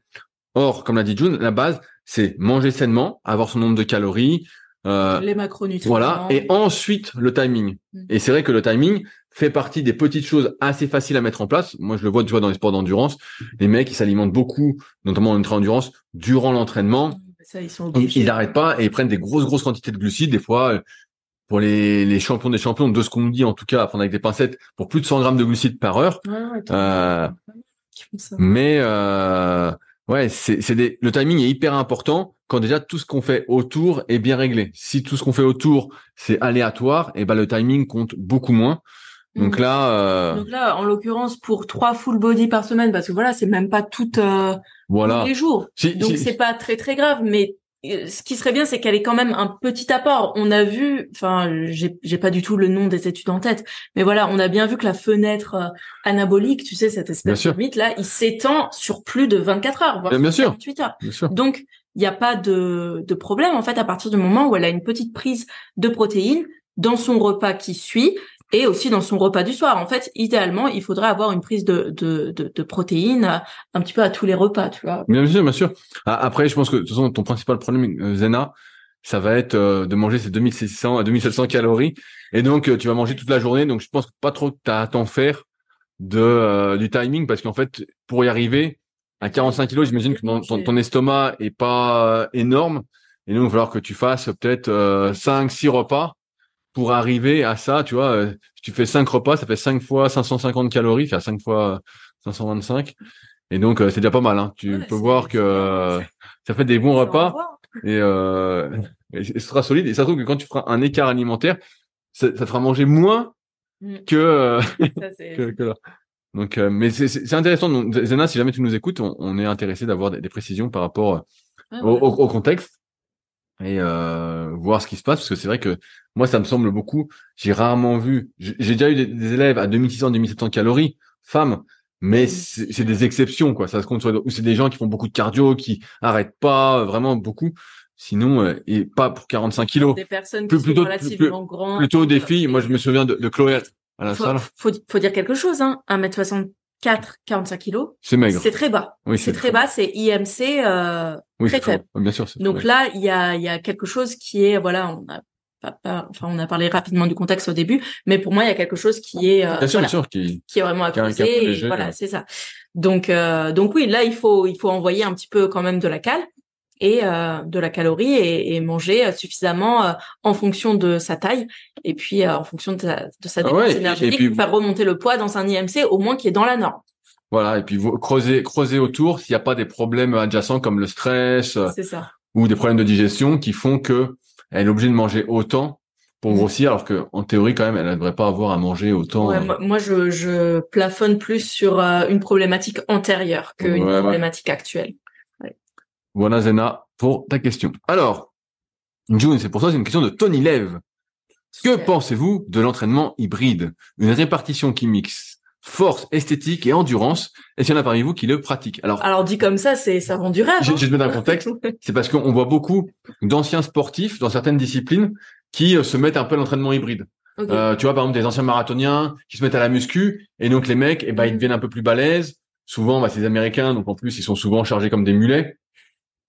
Or, comme l'a dit June, la base, c'est manger sainement, avoir son nombre de calories, euh, les macronutriments. Voilà, et ensuite le timing. Mm. Et c'est vrai que le timing fait partie des petites choses assez faciles à mettre en place. Moi, je le vois, tu vois, dans les sports d'endurance, les mecs, ils s'alimentent beaucoup, notamment en ultra-endurance, durant l'entraînement. Ça, ils sont Ils n'arrêtent pas et ils prennent des grosses, grosses quantités de glucides. Des fois, euh, pour les, les champions des champions, de ce qu'on dit en tout cas, à prendre avec des pincettes, pour plus de 100 grammes de glucides par heure. euh, mais euh, Ouais, c'est, c'est des, le timing est hyper important quand déjà tout ce qu'on fait autour est bien réglé. Si tout ce qu'on fait autour c'est aléatoire, et eh ben le timing compte beaucoup moins. Donc mmh. là, euh... donc là, en l'occurrence, pour trois full body par semaine, parce que voilà, c'est même pas tout euh, voilà. tous les jours. donc c'est pas très très grave, mais ce qui serait bien, c'est qu'elle ait quand même un petit apport. On a vu, enfin, j'ai, pas du tout le nom des études en tête, mais voilà, on a bien vu que la fenêtre euh, anabolique, tu sais, cette espèce de mythe là, il s'étend sur plus de 24 heures, voire bien, sûr. heures. Donc, il n'y a pas de, de problème en fait à partir du moment où elle a une petite prise de protéines dans son repas qui suit et aussi dans son repas du soir. En fait, idéalement, il faudrait avoir une prise de, de, de, de protéines un petit peu à tous les repas, tu vois. Bien sûr, bien sûr. Après, je pense que de toute façon, ton principal problème, euh, Zena, ça va être euh, de manger ces 2600 à 2700 calories. Et donc, euh, tu vas manger toute la journée. Donc, je pense pas trop que tu as à t'en faire de du timing parce qu'en fait, pour y arriver à 45 kilos, j'imagine que ton, ton, estomac est pas énorme. Et donc, il va falloir que tu fasses peut-être euh, 5, 6 repas pour arriver à ça, tu vois, euh, si tu fais cinq repas, ça fait 5 fois 550 calories, fait 5 fois 525. Et donc, euh, c'est déjà pas mal. Hein. Tu peux voir que ça fait des bons repas et, euh, ce sera solide. Et ça trouve que quand tu feras un écart alimentaire, ça, te fera manger moins mm. que, <laughs> <laughs> que, là. Donc, mais c'est intéressant. Donc, Zena, si jamais tu nous écoutes, on, est intéressé d'avoir des, précisions par rapport au, au, contexte et euh, voir ce qui se passe parce que c'est vrai que moi ça me semble beaucoup. J'ai rarement vu j'ai déjà eu des, élèves à 2600 2700 calories femmes mais c'est des exceptions quoi. Ça se compte ou c'est des gens qui font beaucoup de cardio qui arrêtent pas vraiment beaucoup. Sinon euh, et pas pour 45 kilos. Des personnes qui plutôt, sont relativement grandes plutôt des filles. Moi je me souviens de, de Chloé à la faut, salle. faut, faut dire quelque chose hein. 1m60 4, 45 kilos. C'est maigre. C'est très bas. Oui, c'est très bas. C'est IMC euh, très faible. Bien sûr. Donc là, il y a, y a quelque chose qui est, voilà, on a pas, enfin, on a parlé rapidement du contexte au début, mais pour moi, il y a quelque chose qui est, euh, bien sûr, bien sûr, qui, qui est vraiment à creuser. voilà, c'est ça. Donc, euh, donc oui, là, il faut, il faut envoyer un petit peu quand même de la cale et euh, de la calorie et, et manger suffisamment euh, en fonction de sa taille et puis euh, en fonction de sa, de sa ah dépense énergétique pour faire remonter le poids dans un IMC au moins qui est dans la norme. Voilà, et puis vous creusez, creusez autour s'il n'y a pas des problèmes adjacents comme le stress. C'est ça. ou des problèmes de digestion qui font que elle est obligée de manger autant pour Mm. grossir, alors que en théorie quand même, elle ne devrait pas avoir à manger autant. Ouais, euh, moi, je, je plafonne plus sur euh, une problématique antérieure qu'une Ouais, ouais. problématique actuelle. Voilà Zena pour ta question. Alors, June, c'est pour ça, c'est une question de Tony Lev. Que pensez-vous de l'entraînement hybride? Une répartition qui mixe force, esthétique et endurance? Est-ce qu'il y en a parmi vous qui le pratiquent? Alors, Alors dit comme ça, c'est ça vend du rêve. Je- hein. je te mettre un contexte. <laughs> c'est parce qu'on voit beaucoup d'anciens sportifs dans certaines disciplines qui euh, se mettent un peu à l'entraînement hybride. Euh, tu vois, par exemple, des anciens marathoniens qui se mettent à la muscu et donc les mecs, eh ben, ils Mhm. deviennent un peu plus balèzes. Souvent, bah, c'est des Américains, donc en plus, ils sont souvent chargés comme des mulets.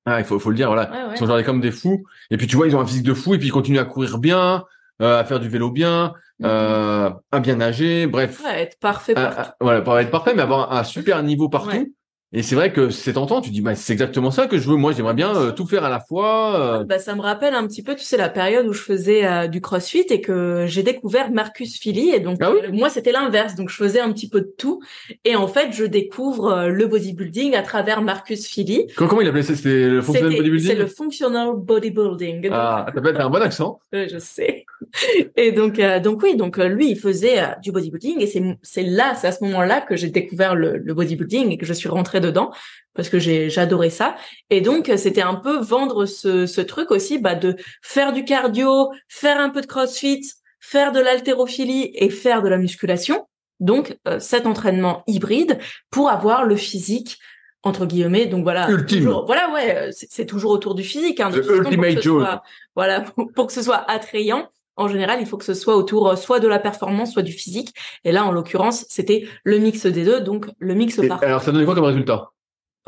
Ah, il faut, faut le dire, voilà. Ouais, ouais. Ils sont chargés comme des fous. Et puis, tu vois, ils ont un physique de fou et puis ils continuent à courir bien, euh, à faire du vélo bien, euh, à bien nager, bref. Ouais, être parfait Ah, partout. ah, voilà, pas être parfait, mais avoir un, un super niveau partout. Et c'est vrai que c'est tentant. Tu dis, bah, c'est exactement ça que je veux. Moi, j'aimerais bien euh, tout faire à la fois. euh, Bah, ça me rappelle un petit peu, tu sais, la période où je faisais euh, du crossfit et que j'ai découvert Marcus Philly. Et donc, Ah oui? euh, moi, c'était l'inverse. Donc, je faisais un petit peu de tout. Et en fait, je découvre le bodybuilding à travers Marcus Philly. comment, comment il appelait ça C'était le C'était- bodybuilding? C'est le functional bodybuilding. Ah, t'as un bon accent. Je sais. <laughs> Et donc, euh, donc oui, donc euh, lui, il faisait euh, du bodybuilding et c'est c'est là, c'est à ce moment-là que j'ai découvert le, le bodybuilding et que je suis rentrée dedans parce que j'ai j'adorais ça. Et donc, euh, c'était un peu vendre ce, ce truc aussi, bah, de faire du cardio, faire un peu de CrossFit, faire de l'haltérophilie et faire de la musculation. Donc, euh, cet entraînement hybride pour avoir le physique entre guillemets. Donc voilà, Ultime. toujours- voilà, ouais, c'est toujours autour du physique. Hein, de The toute façon, pour que ultimate ce Joe. soit- voilà, pour, <laughs> pour que ce soit attrayant, en général, il faut que ce soit autour euh, soit de la performance, soit du physique. Et là, en l'occurrence, c'était le mix des deux, donc le mix Et parfait. alors, ça donnait quoi comme résultat?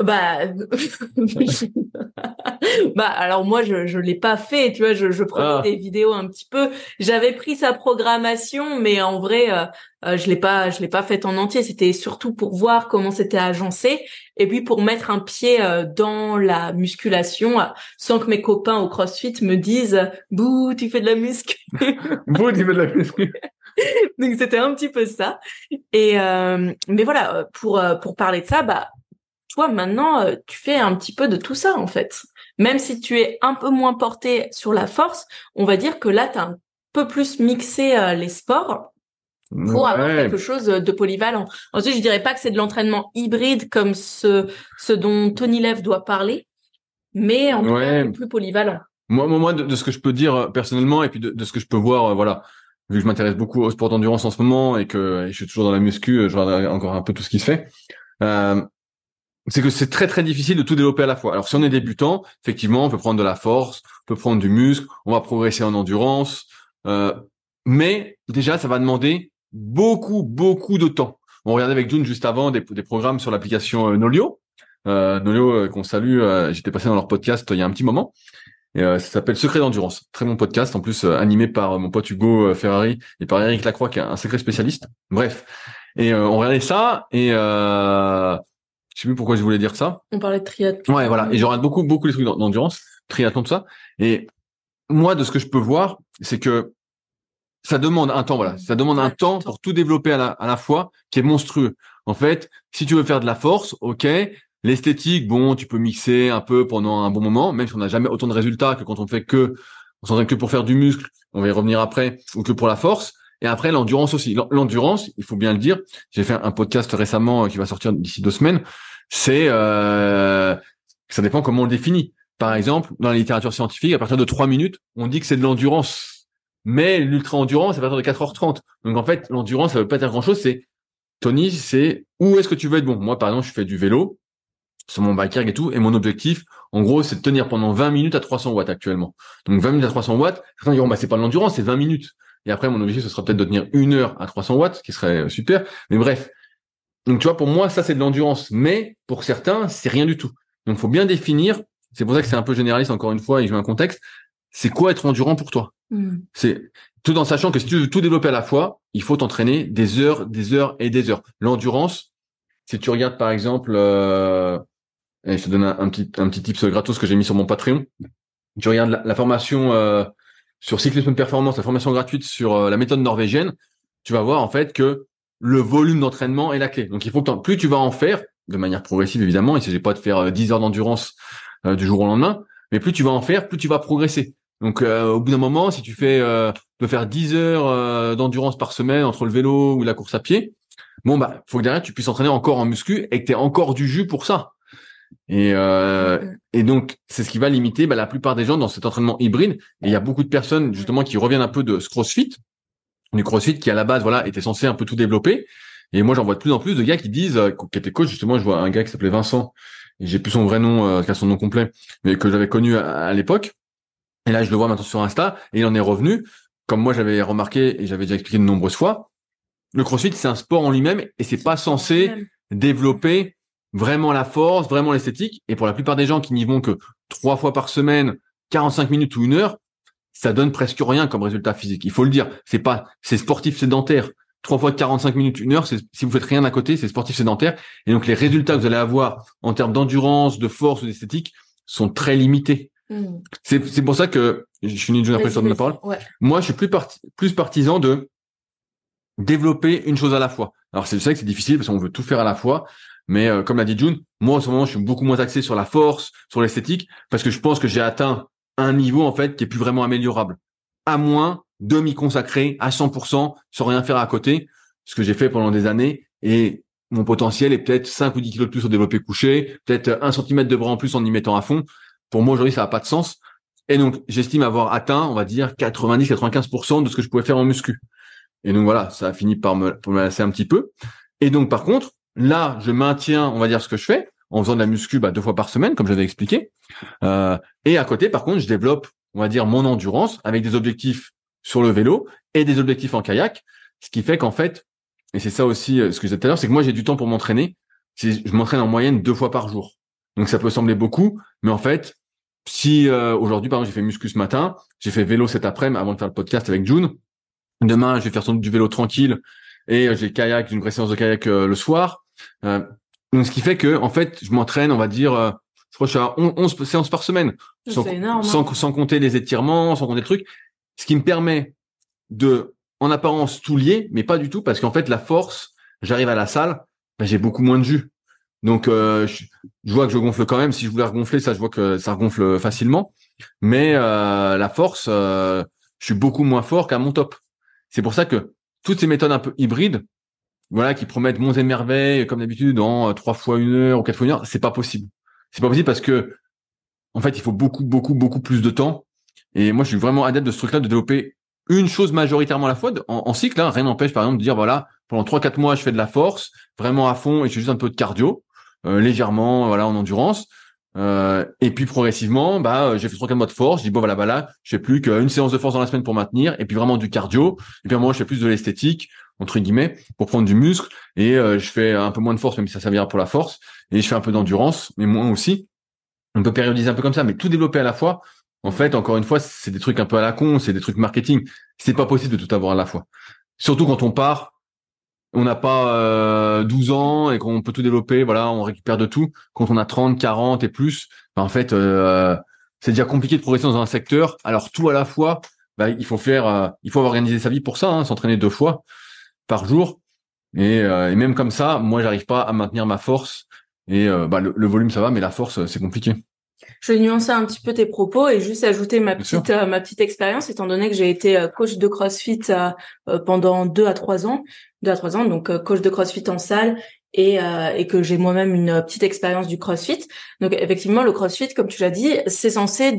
Bah, <laughs> bah alors moi je je l'ai pas fait, tu vois, je je prenais Ah. des vidéos un petit peu. J'avais pris sa programmation, mais en vrai euh, euh, je l'ai pas je l'ai pas faite en entier. C'était surtout pour voir comment c'était agencé et puis pour mettre un pied euh, dans la musculation sans que mes copains au CrossFit me disent bouh tu fais de la muscu. <laughs> <laughs> Vous, tu fais de la muscu. Donc c'était un petit peu ça. Et euh, mais voilà, pour pour parler de ça, bah toi maintenant euh, tu fais un petit peu de tout ça en fait. Même si tu es un peu moins porté sur la force, on va dire que là tu as un peu plus mixé euh, les sports pour avoir quelque chose de polyvalent. Ensuite, je dirais pas que c'est de l'entraînement hybride comme ce ce dont Tony Lev doit parler, mais en tout Ouais. peu plus polyvalent. Moi, moi, de, de ce que je peux dire euh, personnellement et puis de, de ce que je peux voir, euh, voilà, vu que je m'intéresse beaucoup au sport d'endurance en ce moment et que et je suis toujours dans la muscu, je regarde encore un peu tout ce qui se fait. Euh, c'est que c'est très très difficile de tout développer à la fois. Alors si on est débutant, effectivement, on peut prendre de la force, on peut prendre du muscle, on va progresser en endurance, euh, mais déjà ça va demander beaucoup beaucoup de temps. On regardait avec June juste avant des, des programmes sur l'application euh, Nolio, euh, Nolio euh, qu'on salue. euh, J'étais passé dans leur podcast il y a un petit moment. Et, ça s'appelle Secret d'endurance. Très bon podcast, en plus animé par mon pote Hugo Ferrari et par Eric Lacroix, qui est un sacré spécialiste. Bref. Et on regardait ça et euh, je sais plus pourquoi je voulais dire ça. On parlait de triathlon. Ouais, voilà. Et je regarde beaucoup, beaucoup les trucs d'en- d'endurance, triathlon, tout ça. Et moi, de ce que je peux voir, c'est que ça demande un temps, voilà. Ça demande un temps pour tout développer à la, à la fois, qui est monstrueux. En fait, si tu veux faire de la force, ok. L'esthétique, bon, tu peux mixer un peu pendant un bon moment, même si on n'a jamais autant de résultats que quand on fait que, on s'entraîne que pour faire du muscle, on va y revenir après, ou que pour la force. Et après, l'endurance aussi. L'en- L'endurance, il faut bien le dire. J'ai fait un podcast récemment euh, qui va sortir d'ici deux semaines. C'est, euh, ça dépend comment on le définit. Par exemple, dans la littérature scientifique, à partir de trois minutes, on dit que c'est de l'endurance. Mais l'ultra-endurance, à partir de 4h30. Donc en fait, l'endurance, ça veut pas dire grand-chose. C'est, Tony, c'est où est-ce que tu veux être bon? Moi, par exemple, je fais du vélo sur mon bike et tout, et mon objectif, en gros, c'est de tenir pendant 20 minutes à 300 watts actuellement. Donc 20 minutes à 300 watts, certains diront, bah, c'est pas de l'endurance, c'est 20 minutes. Et après, mon objectif, ce sera peut-être de tenir une heure à 300 watts, ce qui serait super. Mais bref. Donc tu vois, pour moi, ça, c'est de l'endurance. Mais pour certains, c'est rien du tout. Donc faut bien définir, c'est pour ça que c'est un peu généraliste, encore une fois, et je mets un contexte, c'est quoi être endurant pour toi? Hmm. c'est tout en sachant que si tu veux tout développer à la fois, il faut t'entraîner des heures, des heures et des heures. L'endurance, si tu regardes par exemple, euh, et je te donne un, un petit un petit tips gratos que j'ai mis sur mon Patreon. Tu regardes la, la formation euh, sur cyclisme de performance, la formation gratuite sur euh, la méthode norvégienne, tu vas voir en fait que le volume d'entraînement est la clé. Donc il faut que plus tu vas en faire de manière progressive évidemment, il ne s'agit pas de faire euh, 10 heures d'endurance euh, du jour au lendemain, mais plus tu vas en faire, plus tu vas progresser. Donc au bout d'un moment, si tu fais de faire 10 heures d'endurance par semaine entre le vélo ou la course à pied, bon bah faut que derrière tu puisses entraîner encore en muscu et que tu aies encore du jus pour ça. Et, euh, et donc, c'est ce qui va limiter bah, la plupart des gens dans cet entraînement hybride. Et il y a beaucoup de personnes justement qui reviennent un peu de ce CrossFit, du CrossFit qui à la base voilà était censé un peu tout développer. Et moi, j'en vois de plus en plus de gars qui disent, euh, qui étaient coach justement. Je vois un gars qui s'appelait Vincent. Et j'ai plus son vrai nom, euh, son nom complet, mais que j'avais connu à, l'époque. Et là, je le vois maintenant sur Insta. Et il en est revenu, comme moi j'avais remarqué et j'avais déjà expliqué de nombreuses fois. Le CrossFit, c'est un sport en lui-même et c'est pas censé développer vraiment la force, vraiment l'esthétique. Et pour la plupart des gens qui n'y vont que trois fois par semaine, 45 minutes ou une heure, ça donne presque rien comme résultat physique. Il faut le dire. C'est pas, c'est sportif sédentaire. Trois fois 45 minutes, une heure, si vous faites rien à côté, c'est sportif sédentaire. Et donc, les résultats que vous allez avoir en termes d'endurance, de force ou d'esthétique sont très limités. Hmm. C'est, c'est pour ça que je suis une après sur de ma parole. Moi, je suis plus, plus partisan de développer une chose à la fois. Alors, c'est vrai que c'est difficile parce qu'on veut tout faire à la fois. Mais euh, comme l'a dit June, moi en ce moment, je suis beaucoup moins axé sur la force, sur l'esthétique, parce que je pense que j'ai atteint un niveau en fait qui est plus vraiment améliorable. À moins de m'y consacrer à 100% sans rien faire à côté, ce que j'ai fait pendant des années. Et mon potentiel est peut-être 5 ou 10 kilos de plus au développé couché, peut-être un centimètre de bras en plus en y mettant à fond. Pour moi aujourd'hui, ça n'a pas de sens. Et donc, j'estime avoir atteint, on va dire, 90-95% de ce que je pouvais faire en muscu. Et donc voilà, ça a fini par me, par me lasser un petit peu. Et donc, par contre, Là, je maintiens, on va dire, ce que je fais en faisant de la muscu bah, deux fois par semaine, comme j'avais expliqué. Euh, et à côté, par contre, je développe, on va dire, mon endurance avec des objectifs sur le vélo et des objectifs en kayak, ce qui fait qu'en fait, et c'est ça aussi euh, ce que je disais tout à l'heure, c'est que moi j'ai du temps pour m'entraîner. Je m'entraîne en moyenne deux fois par jour. Donc ça peut sembler beaucoup, mais en fait, si euh, aujourd'hui, par exemple, j'ai fait muscu ce matin, j'ai fait vélo cet après-midi avant de faire le podcast avec June. Demain, je vais faire sans doute du vélo tranquille et j'ai kayak, une vraie séance de kayak le soir. Donc, ce qui fait que, en fait, je m'entraîne, on va dire, euh, je crois que je suis à 11 séances par semaine. Sans, énorme, sans, hein. sans, compter les étirements, sans compter le truc. Ce qui me permet de, en apparence, tout lier, mais pas du tout, parce qu'en fait, la force, j'arrive à la salle, ben, j'ai beaucoup moins de jus. Donc, euh, je, vois que je gonfle quand même. Si je voulais regonfler, ça, je vois que ça regonfle facilement. Mais euh, la force, je suis beaucoup moins fort qu'à mon top. C'est pour ça que toutes ces méthodes un peu hybrides, voilà, qui promettent monts et merveilles, comme d'habitude, en euh, trois fois une heure ou quatre fois une heure, c'est pas possible. C'est pas possible parce que, en fait, il faut beaucoup, beaucoup, beaucoup plus de temps. Et moi, je suis vraiment adepte de ce truc-là, de développer une chose majoritairement à la fois en, cycle. Hein. Rien n'empêche, par exemple, de dire, voilà, pendant trois, quatre mois, je fais de la force, vraiment à fond, et je fais juste un peu de cardio, euh, légèrement, voilà, en endurance. Euh, et puis progressivement, bah, j'ai fait trois quatre mois de force. Je dis bon voilà, bah là, je fais plus qu'une séance de force dans la semaine pour maintenir, et puis vraiment du cardio. Et puis à moi, je fais plus de l'esthétique entre guillemets pour prendre du muscle. Et euh, je fais un peu moins de force, même si ça servira pour la force. Et je fais un peu d'endurance, mais moins aussi. On peut périodiser un peu comme ça, mais tout développer à la fois. En fait, encore une fois, c'est des trucs un peu à la con, c'est des trucs marketing. C'est pas possible de tout avoir à la fois. Surtout quand on part on n'a pas euh, 12 ans et qu'on peut tout développer, voilà, on récupère de tout. Quand on a 30, 40 et plus, ben, en fait, euh, c'est déjà compliqué de progresser dans un secteur. Alors tout à la fois, bah, il faut faire, euh, il faut organiser sa vie pour ça, hein, s'entraîner deux fois par jour. Et, euh, et, même comme ça, moi, j'arrive pas à maintenir ma force. Et bah, le, volume, ça va, mais la force, c'est compliqué. Je vais nuancer un petit peu tes propos et juste ajouter ma petite ma petite expérience, étant donné que j'ai été coach de CrossFit pendant deux à trois ans deux à trois ans, donc euh, coach de CrossFit en salle et, euh, et que j'ai moi-même une petite expérience du CrossFit. Donc effectivement, le CrossFit, comme tu l'as dit, c'est censé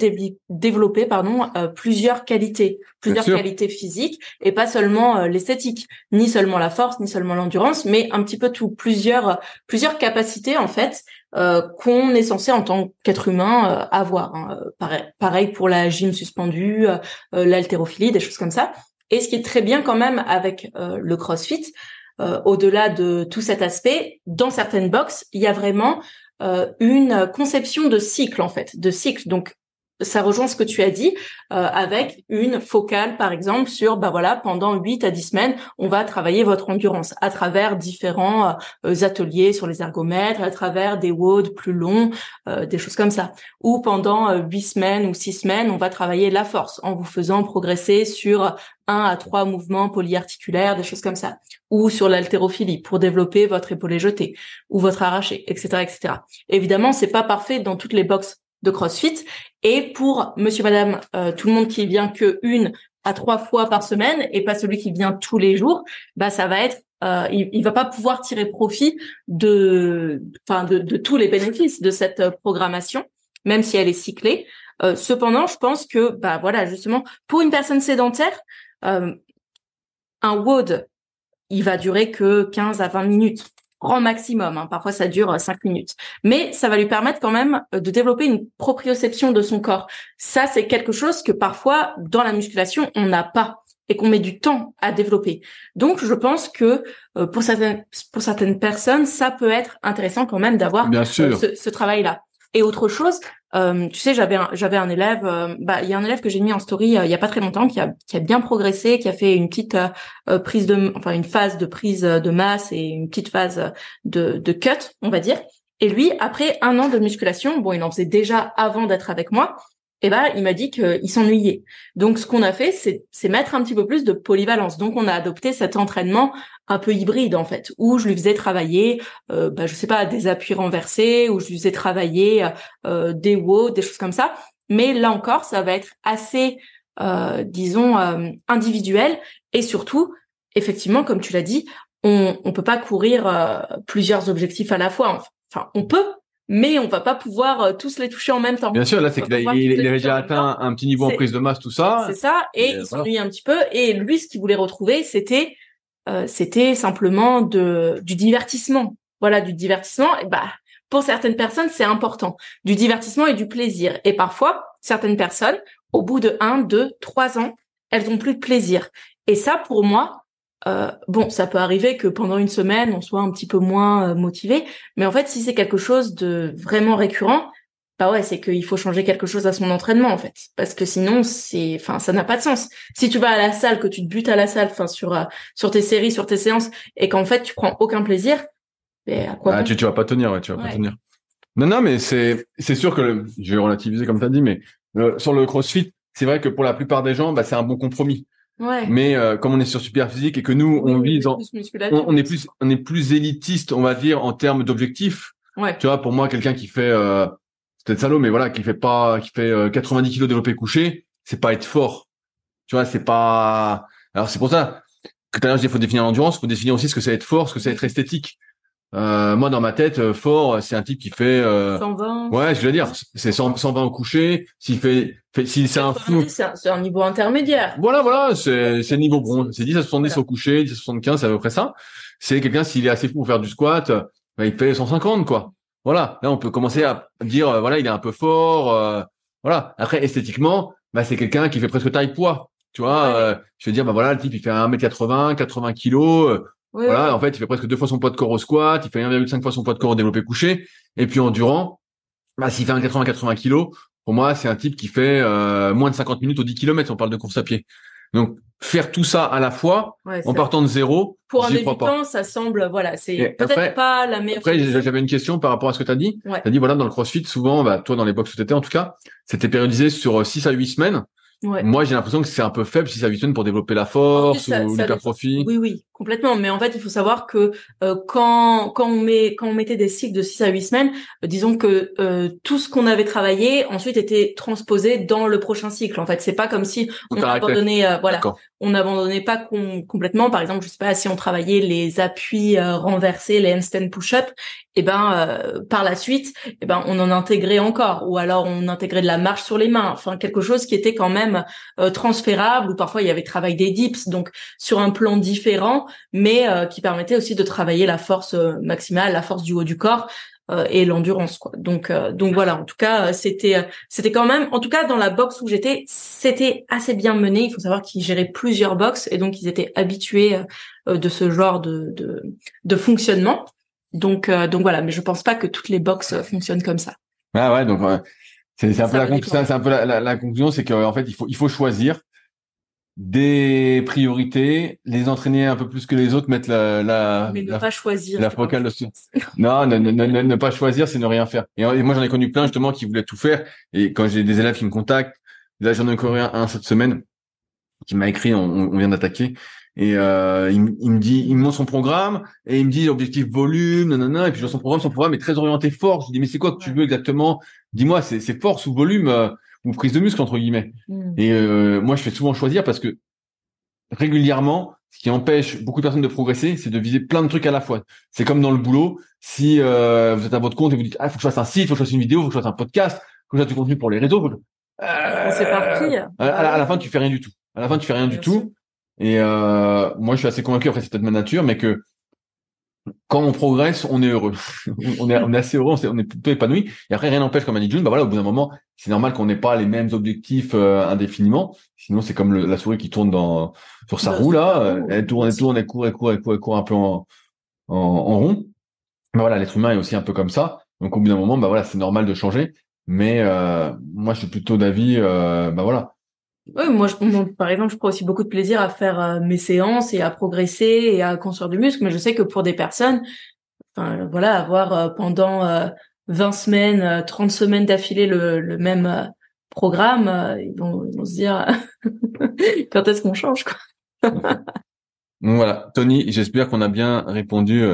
développer pardon euh, plusieurs qualités, plusieurs qualités physiques et pas seulement l'esthétique, ni seulement la force, ni seulement l'endurance, mais un petit peu tout, plusieurs plusieurs capacités en fait qu'on est censé en tant qu'être humain avoir. Hein. Pareil, pareil pour la gym suspendue, l'haltérophilie, des choses comme ça. Et ce qui est très bien quand même avec euh, le CrossFit, euh, au-delà de tout cet aspect, dans certaines boxes, il y a vraiment euh, une conception de cycle en fait, de cycle. Donc ça rejoint ce que tu as dit euh, avec une focale par exemple sur bah voilà pendant 8 à 10 semaines on va travailler votre endurance à travers différents euh, ateliers sur les ergomètres à travers des WOD plus longs euh, des choses comme ça ou pendant 8 semaines ou 6 semaines on va travailler la force en vous faisant progresser sur un à trois mouvements polyarticulaires, des choses comme ça, ou sur l'haltérophilie pour développer votre épaulé jeté ou votre arraché, etc., etc. Évidemment, c'est pas parfait dans toutes les boxes de CrossFit. Et pour monsieur, madame, euh, tout le monde qui vient que une à trois fois par semaine et pas celui qui vient tous les jours, bah ça va être euh, il, il va pas pouvoir tirer profit de enfin de, tous les bénéfices de cette programmation même si elle est cyclée euh, cependant je pense que bah voilà justement pour une personne sédentaire euh, un WOD il va durer que 15 à 20 minutes grand maximum. Hein. Parfois, ça dure euh, cinq minutes. Mais ça va lui permettre quand même euh, de développer une proprioception de son corps. Ça, c'est quelque chose que parfois, dans la musculation, on n'a pas et qu'on met du temps à développer. Donc, je pense que euh, pour certaines pour certaines personnes, ça peut être intéressant quand même d'avoir ce, ce travail-là. Et autre chose, euh, tu sais, j'avais j'avais un élève, euh, bah il y a un élève que j'ai mis en story euh, il y a pas très longtemps qui a qui a bien progressé, qui a fait une petite prise de, enfin une phase de prise de masse et une petite phase de de cut, on va dire. Et lui, après un an de musculation, bon, il en faisait déjà avant d'être avec moi, et eh ben il m'a dit qu'il s'ennuyait. Donc ce qu'on a fait, c'est mettre un petit peu plus de polyvalence. Donc on a adopté cet entraînement un peu hybride en fait, où je lui faisais travailler, euh, bah, je sais pas, des appuis renversés, où je lui faisais travailler euh, des WOD, des choses comme ça. Mais là encore, ça va être assez, euh, disons, euh, individuel et surtout, effectivement, comme tu l'as dit, on on peut pas courir euh, plusieurs objectifs à la fois. Enfin, on peut, mais on va pas pouvoir euh, tous les toucher en même temps. Bien sûr, là c'est qu'il il, avait déjà atteint un petit niveau en prise de masse, tout ça. C'est ça, et, il s'ennuie un petit peu. Et lui, ce qu'il voulait retrouver, c'était euh, c'était simplement de du divertissement. Voilà, du divertissement. Et bah pour certaines personnes, c'est important, du divertissement et du plaisir. Et parfois, certaines personnes, au bout de un, deux, trois ans, elles ont plus de plaisir. Et ça, pour moi, euh, bon, ça peut arriver que pendant une semaine, on soit un petit peu moins euh, motivé, mais en fait, si c'est quelque chose de vraiment récurrent, bah ouais, c'est qu'il faut changer quelque chose à son entraînement en fait, parce que sinon, c'est, enfin, ça n'a pas de sens. Si tu vas à la salle, que tu te butes à la salle, enfin, sur euh, sur tes séries, sur tes séances, et qu'en fait, tu prends aucun plaisir, mais à quoi ah, tu, tu vas pas tenir, ouais, tu vas pas tenir. Non, non, mais c'est c'est sûr que je vais relativiser comme tu as dit, mais sur le CrossFit, c'est vrai que pour la plupart des gens, bah, c'est un bon compromis. Mais euh, comme on est sur super physique et que nous on vise, on, on, est plus, on est plus élitiste, on va dire en termes d'objectifs. Ouais. Tu vois, pour moi, quelqu'un qui fait, euh, peut-être salaud, mais voilà, qui fait pas, qui fait 90 euh, kilos développé couché, c'est pas être fort. Tu vois, c'est pas. Alors c'est pour ça que tout à l'heure, il faut définir l'endurance, il faut définir aussi ce que c'est être fort, ce que c'est être esthétique. Euh, moi, dans ma tête, euh, fort, c'est un type qui fait. Euh, 120. Ouais, je veux dire, c'est 120 au coucher. S'il fait, fait si c'est un fou. C'est un, niveau intermédiaire. Voilà, voilà, c'est c'est niveau bronze. C'est 10 à 70 au coucher, 10 à 75, c'est à peu près ça. C'est quelqu'un s'il est assez fou pour faire du squat, bah, il fait 150 quoi. Voilà, là on peut commencer à dire euh, voilà, il est un peu fort. Euh, voilà. Après esthétiquement, bah c'est quelqu'un qui fait presque taille poids. Tu vois, je veux dire bah voilà, le type il fait 1m80, 80 kilos voilà, en fait, il fait presque deux fois son poids de corps au squat, il fait 1,5 fois son poids de corps au développé couché. Et puis endurant, bah, s'il fait un 80-80 kilos, pour moi, c'est un type qui fait euh, moins de 50 minutes au 10 km on parle de course à pied. Donc, faire tout ça à la fois, en partant de zéro, pour un débutant, ça semble, voilà, c'est peut-être pas la meilleure. Après, j'avais une question par rapport à ce que tu as dit. Tu as dit, voilà, dans le CrossFit, souvent, bah, toi, dans les box où tu en tout cas, c'était périodisé sur 6 à 8 semaines. Moi, j'ai l'impression que c'est un peu faible si ça visionne pour développer la force ou l'hypertrophie. Oui, oui, complètement. Mais en fait, il faut savoir que euh, quand quand on met quand on mettait des cycles de 6 à 8 semaines, euh, disons que euh, tout ce qu'on avait travaillé ensuite était transposé dans le prochain cycle. En fait, c'est pas comme si on abandonnait voilà, on n'abandonnait pas complètement. Par exemple, je sais pas si on travaillait les appuis renversés, les handstand push-up, et eh ben par la suite, et eh ben on en intégrait encore ou alors on intégrait de la marche sur les mains, enfin quelque chose qui était quand même euh, transférable ou parfois il y avait travail des dips, donc sur un plan différent, mais euh, qui permettait aussi de travailler la force euh, maximale, la force du haut du corps et l'endurance quoi. Donc donc voilà, en tout cas c'était c'était quand même en tout cas dans la box où j'étais, c'était assez bien mené, il faut savoir qu'ils géraient plusieurs box et donc ils étaient habitués de ce genre de de, de fonctionnement. Donc donc voilà, mais je pense pas que toutes les box fonctionnent comme ça. Ah ouais, donc c'est un, peu la, c'est un peu la, la, conclusion, c'est qu'en fait, il faut, il faut choisir des priorités, les entraîner un peu plus que les autres, mettre la, la, Mais ne pas choisir. La focale dessus. non, ne, ne, ne, ne, pas choisir, c'est ne rien faire. Et, moi, j'en ai connu plein, justement, qui voulaient tout faire. Et quand j'ai des élèves qui me contactent, là, j'en ai encore un, un cette semaine, qui m'a écrit, on, on vient d'attaquer, et euh, il, il, me dit, il me montre son programme et il me dit objectif volume, nanana, et puis je vois son programme, son programme est très orienté force. Je lui dis mais c'est quoi que tu veux exactement? Dis-moi, c'est, c'est force ou volume euh, ou prise de muscle entre guillemets. Mm. Et euh, moi je fais souvent choisir parce que régulièrement, ce qui empêche beaucoup de personnes de progresser, c'est de viser plein de trucs à la fois. C'est comme dans le boulot, si euh, vous êtes à votre compte et vous dites ah faut que je fasse un site, faut que je fasse une vidéo, faut que je fasse un podcast, faut que je fasse du contenu pour les réseaux. Euh, c'est parti. À, à, la fin tu fais rien du tout. À la fin tu fais rien du tout. Et euh, moi, je suis assez convaincu, après c'est peut-être ma nature, mais que quand on progresse, on est heureux. <laughs> on, est, on est assez heureux, on est, plutôt épanoui. Et après, rien n'empêche, comme a dit June, bah voilà, au bout d'un moment, c'est normal qu'on n'ait pas les mêmes objectifs euh, indéfiniment. Sinon, c'est comme la souris qui tourne dans sur sa roue là. elle tourne, elle tourne, elle court, elle court, elle court, elle court un peu en, en, en rond. Mais voilà, l'être humain est aussi un peu comme ça. Donc au bout d'un moment, bah voilà, c'est normal de changer. Mais euh, moi, je suis plutôt d'avis, euh, bah voilà, oui, moi, par exemple, je prends aussi beaucoup de plaisir à faire euh, mes séances et à progresser et à construire du muscle. Mais je sais que pour des personnes, enfin, voilà, avoir euh, pendant 20 euh, semaines, 30 semaines d'affilée le, même programme, ils vont, se dire <laughs> quand est-ce qu'on change, quoi? <laughs> voilà, Tony, j'espère qu'on a bien répondu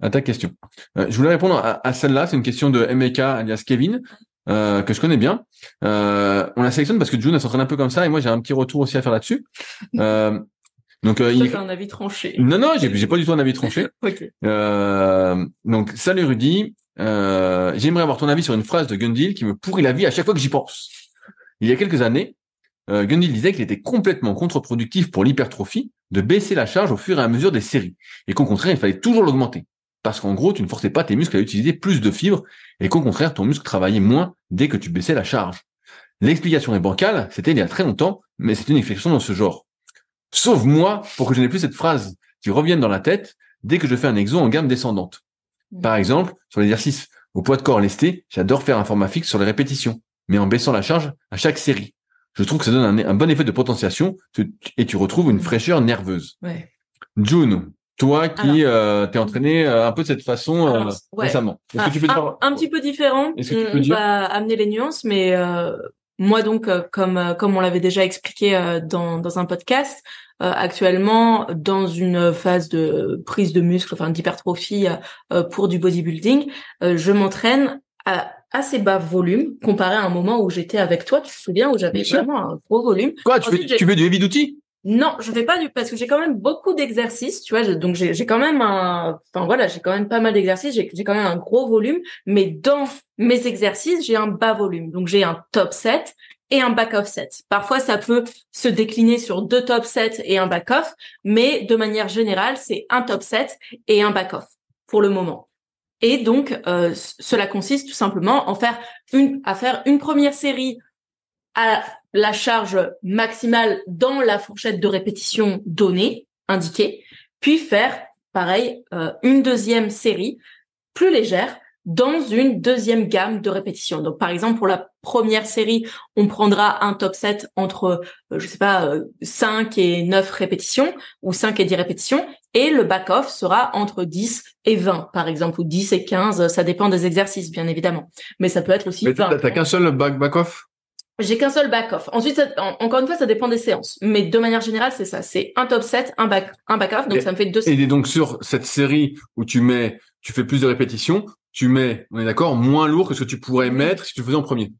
à ta question. je voulais répondre à, à celle-là. C'est une question de MK alias Kevin. Euh, que je connais bien. Euh, on la sélectionne parce que June elle s'entraîne un peu comme ça et moi j'ai un petit retour aussi à faire là-dessus. <laughs> Euh, donc euh, il un avis tranché. Non non, j'ai j'ai pas du tout un avis tranché. <laughs> okay. euh, donc salut Rudy, euh, j'aimerais avoir ton avis sur une phrase de Gundil qui me pourrit la vie à chaque fois que j'y pense. Il y a quelques années, euh, Gundil disait qu'il était complètement contre-productif pour l'hypertrophie de baisser la charge au fur et à mesure des séries et qu'au contraire il fallait toujours l'augmenter parce qu'en gros tu ne forçais pas tes muscles à utiliser plus de fibres et qu'au contraire ton muscle travaillait moins dès que tu baissais la charge. L'explication est bancale, c'était il y a très longtemps, mais c'est une explication dans ce genre. Sauf moi, pour que je n'ai plus cette phrase qui revienne dans la tête dès que je fais un exo en gamme descendante. Mm. Par exemple, sur l'exercice au poids de corps lesté, j'adore faire un format fixe sur les répétitions, mais en baissant la charge à chaque série. Je trouve que ça donne un, bon effet de potentiation et tu retrouves une fraîcheur nerveuse. Ouais. June, toi qui euh, t'es entraîné euh, un peu de cette façon euh, récemment. Est-ce que tu peux dire... un, petit peu différent. Est-ce que tu peux on, va amener les nuances, mais euh, moi donc comme comme on l'avait déjà expliqué dans dans un podcast, actuellement dans une phase de prise de muscle, enfin d'hypertrophie pour du bodybuilding, je m'entraîne à assez bas volume comparé à un moment où j'étais avec toi, tu te souviens, où j'avais vraiment un gros volume. Quoi, tu, fais, tu fais du heavy duty? Non, je fais pas du parce que j'ai quand même beaucoup d'exercices, tu vois. donc j'ai quand même un, enfin voilà, j'ai quand même pas mal d'exercices. J'ai quand même un gros volume, mais dans mes exercices, j'ai un bas volume. Donc j'ai un top set et un back off set. Parfois, ça peut se décliner sur deux top sets et un back off, mais de manière générale, c'est un top set et un back off pour le moment. Et donc, euh, cela consiste tout simplement en faire une, à faire une première série à la charge maximale dans la fourchette de répétition donnée, indiquée, puis faire, pareil, euh, une deuxième série plus légère dans une deuxième gamme de répétitions. Donc, par exemple, pour la première série, on prendra un top set entre, euh, je sais pas, 5 euh, et 9 répétitions ou 5 et 10 répétitions et le back-off sera entre 10 et 20, par exemple, ou 10 et 15. Ça dépend des exercices, bien évidemment. Mais ça peut être aussi Mais t'as qu'un seul back-off? J'ai qu'un seul back-off. Ensuite, encore une fois, ça dépend des séances. Mais de manière générale, c'est ça. C'est un top set, un back, un back-off. Donc, ça me fait deux. Et donc, sur cette série où tu mets, tu fais plus de répétitions, tu mets, on est d'accord, moins lourd que ce que tu pourrais mettre si tu faisais en premier.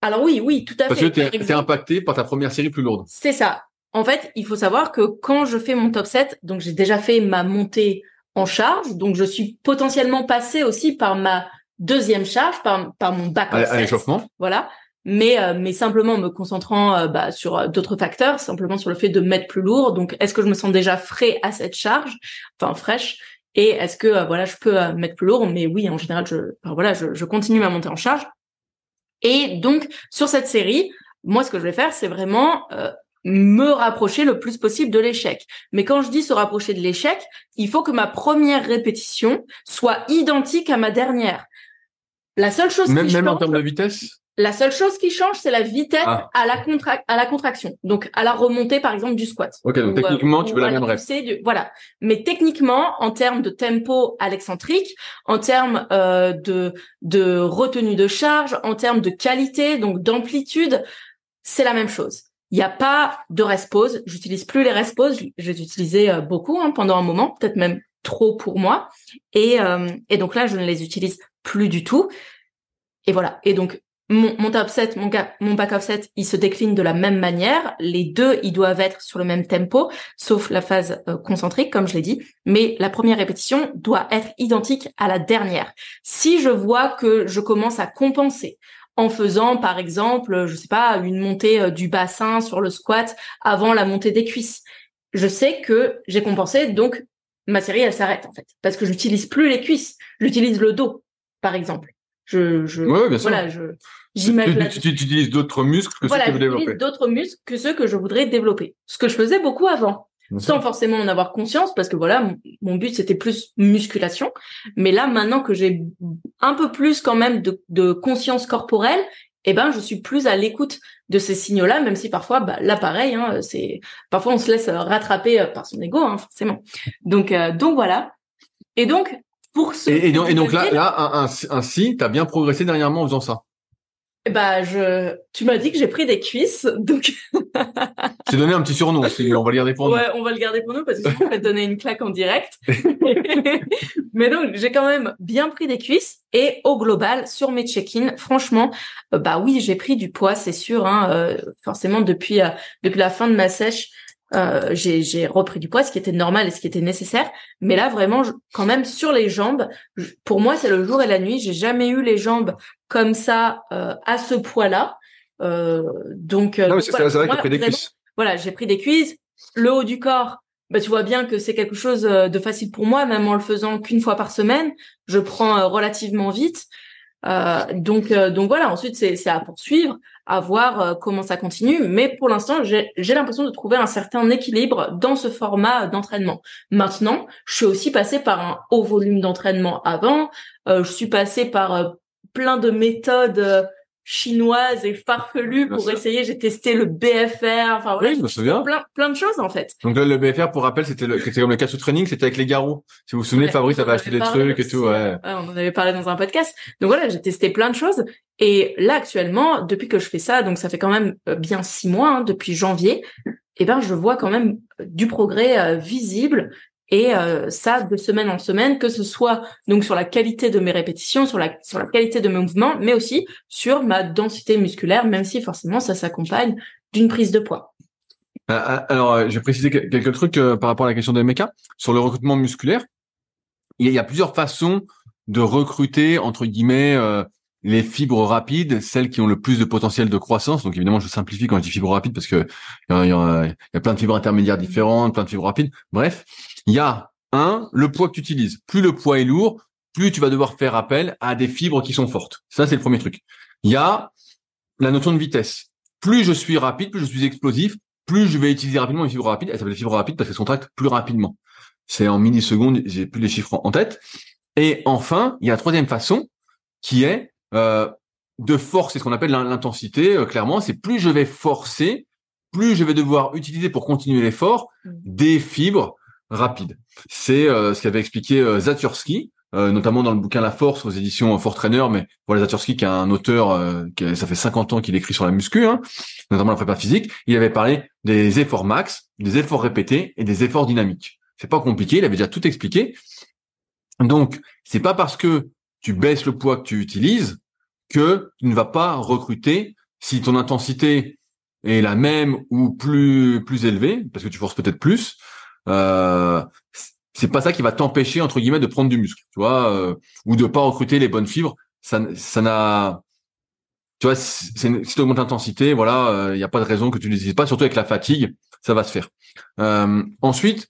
Alors oui, oui, tout à fait. Parce que t'es, es impacté par ta première série plus lourde. C'est ça. En fait, il faut savoir que quand je fais mon top set, donc j'ai déjà fait ma montée en charge, donc je suis potentiellement passé aussi par ma deuxième charge, par, par mon back-off. À, l'échauffement. Voilà mais euh, mais simplement me concentrant euh, bah, sur euh, d'autres facteurs, simplement sur le fait de mettre plus lourd. Donc, est-ce que je me sens déjà frais à cette charge, enfin fraîche, et est-ce que voilà, je peux mettre plus lourd? Mais oui, en général, je voilà, je, je, continue ma montée en charge. Et donc sur cette série, moi, ce que je vais faire, c'est vraiment me rapprocher le plus possible de l'échec. Mais quand je dis se rapprocher de l'échec, il faut que ma première répétition soit identique à ma dernière. La seule chose même, qui même en termes de vitesse? La seule chose qui change, c'est la vitesse ah. à la contra à la contraction. Donc à la remontée, par exemple, du squat. Ok, donc techniquement, tu veux la même rep. voilà. Mais techniquement, en termes de tempo à l'excentrique, en termes euh, de de retenue de charge, en termes de qualité, donc d'amplitude, c'est la même chose. Il n'y a pas de rest pause. J'utilise plus les rest pause. Je les utilisais euh, beaucoup hein, pendant un moment, peut-être même trop pour moi. Et, euh, et donc là, je ne les utilise plus du tout. Et voilà. Et donc mon, top set, mon, mon back off set, il se décline de la même manière. Les deux, ils doivent être sur le même tempo, sauf la phase euh, concentrique, comme je l'ai dit. Mais la première répétition doit être identique à la dernière. Si je vois que je commence à compenser en faisant, par exemple, je sais pas, une montée euh, du bassin sur le squat avant la montée des cuisses, je sais que j'ai compensé, donc ma série, elle s'arrête en fait, parce que j'utilise plus les cuisses, j'utilise le dos, par exemple. Je, je, voilà, je, j'imagine. Tu, tu, utilises d'autres muscles que ceux que je développer. d'autres muscles que ceux que je voudrais développer. Ce que je faisais beaucoup avant. Sans forcément en avoir conscience, parce que voilà, mon, but c'était plus musculation. Mais là, maintenant que j'ai un peu plus quand même de, de conscience corporelle, eh ben, je suis plus à l'écoute de ces signaux-là, même si parfois, bah, là, pareil, hein, c'est parfois on se laisse rattraper euh, par son ego, hein, forcément. Donc, euh, donc voilà. Et donc, et, donc, là, là, ainsi, tu as bien progressé dernièrement en faisant ça. Bah, je, tu m'as dit que j'ai pris des cuisses, donc. J'ai donné un petit surnom, on va le garder pour nous. Ouais, on va le garder pour nous parce que je vais te donner une claque en direct. <laughs> Mais donc, j'ai quand même bien pris des cuisses et au global, sur mes check-in, franchement, euh, bah oui, j'ai pris du poids, c'est sûr, hein, euh, forcément depuis euh, depuis la fin de ma sèche. Euh, j'ai repris du poids, ce qui était normal et ce qui était nécessaire. Mais là, vraiment, quand même, sur les jambes, pour moi, c'est le jour et la nuit. J'ai jamais eu les jambes comme ça euh, à ce poids-là. Euh, donc, non, c'est vrai que pris des cuisses. Voilà, j'ai pris des cuisses. Le haut du corps, bah, tu vois bien que c'est quelque chose de facile pour moi, même en le faisant qu'une fois par semaine. Je prends relativement vite. Euh, donc, euh, donc voilà. Ensuite, c'est à poursuivre, à voir euh, comment ça continue. Mais pour l'instant, j'ai l'impression de trouver un certain équilibre dans ce format d'entraînement. Maintenant, je suis aussi passée par un haut volume d'entraînement avant. je suis passée par plein de méthodes chinoise et farfelue pour essayer. J'ai testé le BFR. Enfin oui, je me souviens. Plein, plein de choses en fait. Donc le BFR, pour rappel, c'était le, c'était comme le sous training, c'était avec les garrots. Si vous vous souvenez, Fabrice avait acheté des trucs et tout. Ouais. on en avait parlé dans un podcast. Donc voilà, j'ai testé plein de choses. Et là actuellement, depuis que je fais ça, donc ça fait quand même euh, bien six mois, hein, depuis janvier, eh ben je vois quand même du progrès euh, visible et euh, ça de semaine en semaine, que ce soit donc sur la qualité de mes répétitions, sur la sur la qualité de mes mouvements, mais aussi sur ma densité musculaire, même si forcément ça s'accompagne d'une prise de poids. Euh, euh, alors, je vais préciser quelques trucs par rapport à la question de MK sur le recrutement musculaire. Il y a plusieurs façons de recruter entre guillemets les fibres rapides, celles qui ont le plus de potentiel de croissance. Donc évidemment, je simplifie quand je dis fibres rapides parce que il y, a, plein de fibres intermédiaires différentes, plein de fibres rapides. Bref, il y a un le poids que tu utilises. Plus le poids est lourd, plus tu vas devoir faire appel à des fibres qui sont fortes. Ça, c'est le premier truc. Il y a la notion de vitesse. Plus je suis rapide, plus je suis explosif, plus je vais utiliser rapidement les fibres rapides. Elles s'appellent fibres rapides parce qu'elles contractent plus rapidement. C'est en millisecondes, j'ai plus les chiffres en tête. Et enfin, il y a la troisième façon qui est euh, de force, c'est ce qu'on appelle l'intensité. Euh, clairement, c'est plus je vais forcer, plus je vais devoir utiliser pour continuer l'effort mm. des fibres rapides. C'est euh, ce qu'avait expliqué Zatursky, notamment dans le bouquin La Force aux éditions Fort Trainer. Mais voilà, Zatursky, qui est un auteur, qui ça fait 50 ans qu'il écrit sur la muscu, hein, notamment la prépa physique. Il avait parlé des efforts max, des efforts répétés et des efforts dynamiques. C'est pas compliqué, il avait déjà tout expliqué. Donc, c'est pas parce que tu baisses le poids que tu utilises que tu ne vas pas recruter si ton intensité est la même ou plus plus élevée, parce que tu forces peut-être plus. Euh, c'est pas ça qui va t'empêcher entre guillemets de prendre du muscle, tu vois, euh, ou de pas recruter les bonnes fibres. Ça, ça n'a, tu vois, si tu augmentes l'intensité, voilà, il euh, n'y a pas de raison que tu n'utilises pas, surtout avec la fatigue, ça va se faire. Euh, ensuite,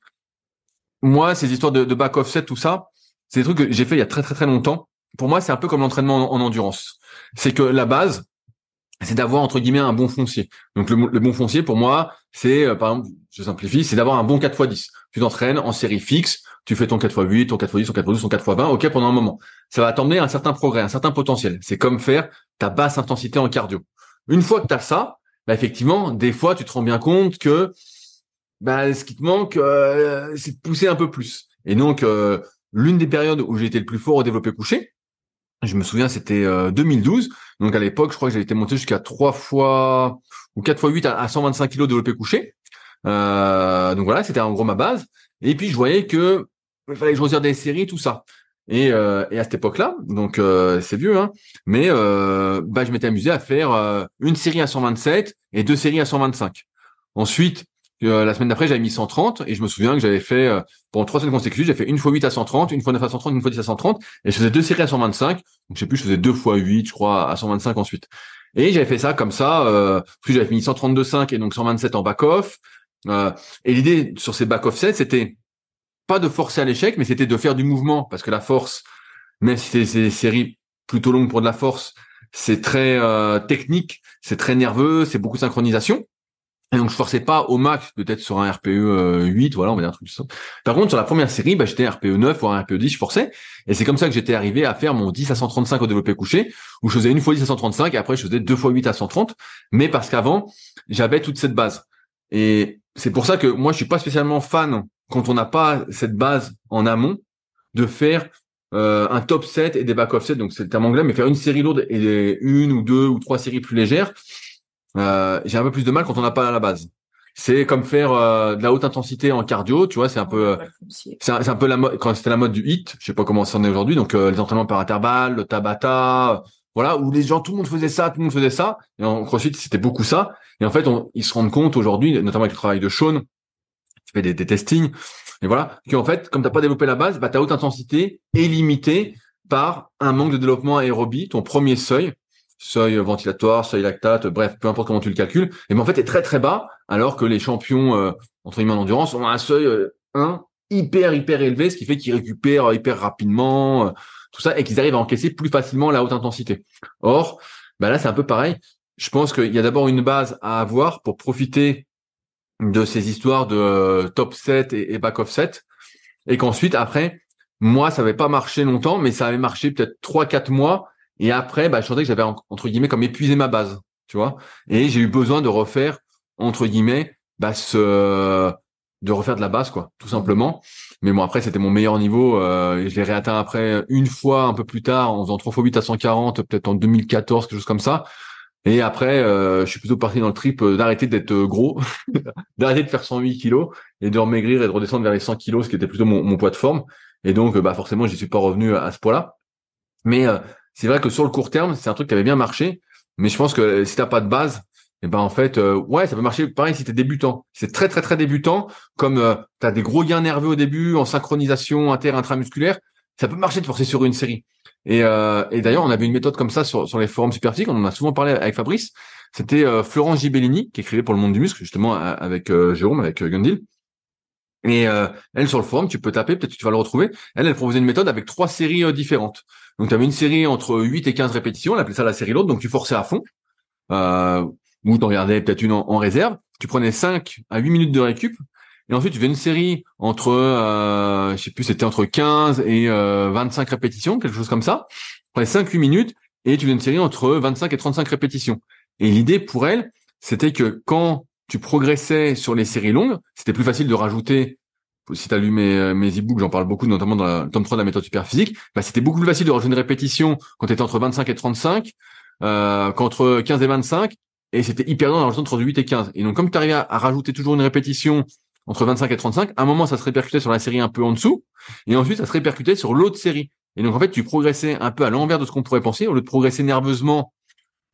moi, ces histoires de, de back offset, tout ça, c'est des trucs que j'ai fait il y a très très très longtemps. Pour moi, c'est un peu comme l'entraînement en endurance c'est que la base, c'est d'avoir entre guillemets un bon foncier. Donc le, bon foncier pour moi, c'est euh, par exemple, je simplifie, c'est d'avoir un bon 4x10. Tu t'entraînes en série fixe, tu fais ton 4x8, ton 4x10, ton 4x12, ton 4x20, OK pendant un moment. Ça va t'emmener un certain progrès, un certain potentiel. C'est comme faire ta basse intensité en cardio. Une fois que tu as ça, bah effectivement, des fois tu te rends bien compte que bah, ce qui te manque euh, c'est de pousser un peu plus. Et donc euh, l'une des périodes où j'ai été le plus fort au développé couché, Je me souviens, c'était 2012. Donc à l'époque, je crois que j'avais été monté jusqu'à trois fois ou quatre fois 8 à, 125 kg développé couché. Donc voilà, c'était en gros ma base. Et puis je voyais que il fallait que je retire des séries, tout ça. Et, euh, et à cette époque-là, donc euh, c'est vieux, hein, mais euh, bah, je m'étais amusé à faire euh, une série à 127 et deux séries à 125. Ensuite, euh, la semaine d'après, j'avais mis 130 et je me souviens que j'avais fait pendant trois semaines consécutives, j'ai fait une fois 8 à 130, une fois 9 à 130, une fois 10 à 130 et je faisais deux séries à 125. Donc je sais plus, je faisais deux fois 8, je crois, à 125 ensuite. Et j'avais fait ça comme ça, euh, puis j'avais mis 132,5 et donc 127 en back-off. Et l'idée sur ces back-off sets, c'était pas de forcer à l'échec, mais c'était de faire du mouvement, parce que la force, même si c'est des séries plutôt longues pour de la force, c'est très euh, technique, c'est très nerveux, c'est beaucoup de synchronisation. Et donc je forçais pas au max, peut-être sur un RPE 8, euh, voilà, on va dire un truc ça. Par contre, sur la première série, bah, j'étais RPE 9 ou un RPE 10, je forçais. Et c'est comme ça que j'étais arrivé à faire mon 10 à 135 au développé couché, où je faisais une fois 10 à 135 et après je faisais deux fois 8 à 130. Mais parce qu'avant, j'avais toute cette base. Et c'est pour ça que moi, je suis pas spécialement fan quand on n'a pas cette base en amont, de faire euh, un top set et des back off set, donc c'est le terme anglais, mais faire une série lourde et une ou deux ou trois séries plus légères, euh, j'ai un peu plus de mal quand on n'a pas la base. C'est comme faire euh, de la haute intensité en cardio, tu vois, c'est un peu, c'est un, peu la mode quand c'était la mode du hit, je sais pas comment ça en est aujourd'hui, donc les entraînements par intervalle, le tabata, voilà, où les gens, tout le monde faisait ça, tout le monde faisait ça, et ensuite c'était beaucoup ça, et en fait ils se rendent compte aujourd'hui, notamment avec le travail de Sean, tu fais des, des testings, et voilà, qu'en fait, comme t'as pas développé la base, bah, ta haute intensité est limitée par un manque de développement aérobie, ton premier seuil, seuil ventilatoire, seuil lactate, bref, peu importe comment tu le calcules, et ben en fait est très très bas, alors que les champions euh, entre guillemets d'endurance ont un seuil euh, 1 hyper hyper élevé, ce qui fait qu'ils récupèrent hyper rapidement, euh, tout ça, et qu'ils arrivent à encaisser plus facilement la haute intensité. Or, bah là c'est un peu pareil. Je pense qu'il y a d'abord une base à avoir pour profiter de ces histoires de euh, top set et, back off set et qu'ensuite après moi ça avait pas marché longtemps mais ça avait marché peut-être trois quatre mois et après bah je sentais que j'avais entre guillemets comme épuisé ma base tu vois et j'ai eu besoin de refaire entre guillemets bah ce de refaire de la base quoi tout simplement mais bon après c'était mon meilleur niveau euh, et je l'ai réatteint après une fois un peu plus tard en faisant 3 fois 8 à 140 peut-être en 2014 quelque chose comme ça et après, euh, je suis plutôt parti dans le trip euh, d'arrêter d'être gros, <laughs> d'arrêter de faire 108 kilos et de remaigrir et de redescendre vers les 100 kilos, ce qui était plutôt mon, poids de forme. Et donc, bah forcément, j'y suis pas revenu à ce poids-là. Mais c'est vrai que sur le court terme, c'est un truc qui avait bien marché. Mais je pense que si t'as pas de base, et eh ben en fait, ouais, ça peut marcher. Pareil si t'es débutant. C'est très très très débutant. Comme euh, tu as des gros gains nerveux au début, en synchronisation inter-intramusculaire, ça peut marcher de forcer sur une série. Et, euh, et d'ailleurs, on avait une méthode comme ça sur, sur les forums superphysiques. On en a souvent parlé avec Fabrice. C'était euh, Florence Gibellini qui écrivait pour le monde du muscle, justement avec euh, Jérôme, avec euh, Gundil. Et euh, elle, sur le forum, tu peux taper, peut-être que tu vas le retrouver. Elle, elle proposait une méthode avec trois séries différentes. Donc, tu avais une série entre 8 et 15 répétitions. Elle appelait ça la série lourde. Donc, tu forçais à fond. Ou tu regardais peut-être une en, réserve. Tu prenais 5 à 8 minutes de récup. Et ensuite, tu fais une série entre, euh, je sais plus, c'était entre 15 et euh, 25 répétitions, quelque chose comme ça. Après 5-8 minutes, et tu fais une série entre 25 et 35 répétitions. Et l'idée pour elle, c'était que quand tu progressais sur les séries longues, c'était plus facile de rajouter si tu as lu mes, mes e-books, j'en parle beaucoup, notamment dans le tome 3 de la méthode super physique, bah, c'était beaucoup plus facile de rajouter une répétition quand tu étais entre 25 et 35 euh, qu'entre 15 et 25, et c'était hyper long rajouter entre 8 et 15. Et donc comme tu arrivais à, rajouter toujours une répétition entre 25 et 35. À un moment, ça se répercutait sur la série un peu en dessous, et ensuite, ça se répercutait sur l'autre série. Et donc, en fait, tu progressais un peu à l'envers de ce qu'on pourrait penser. Au lieu de progresser nerveusement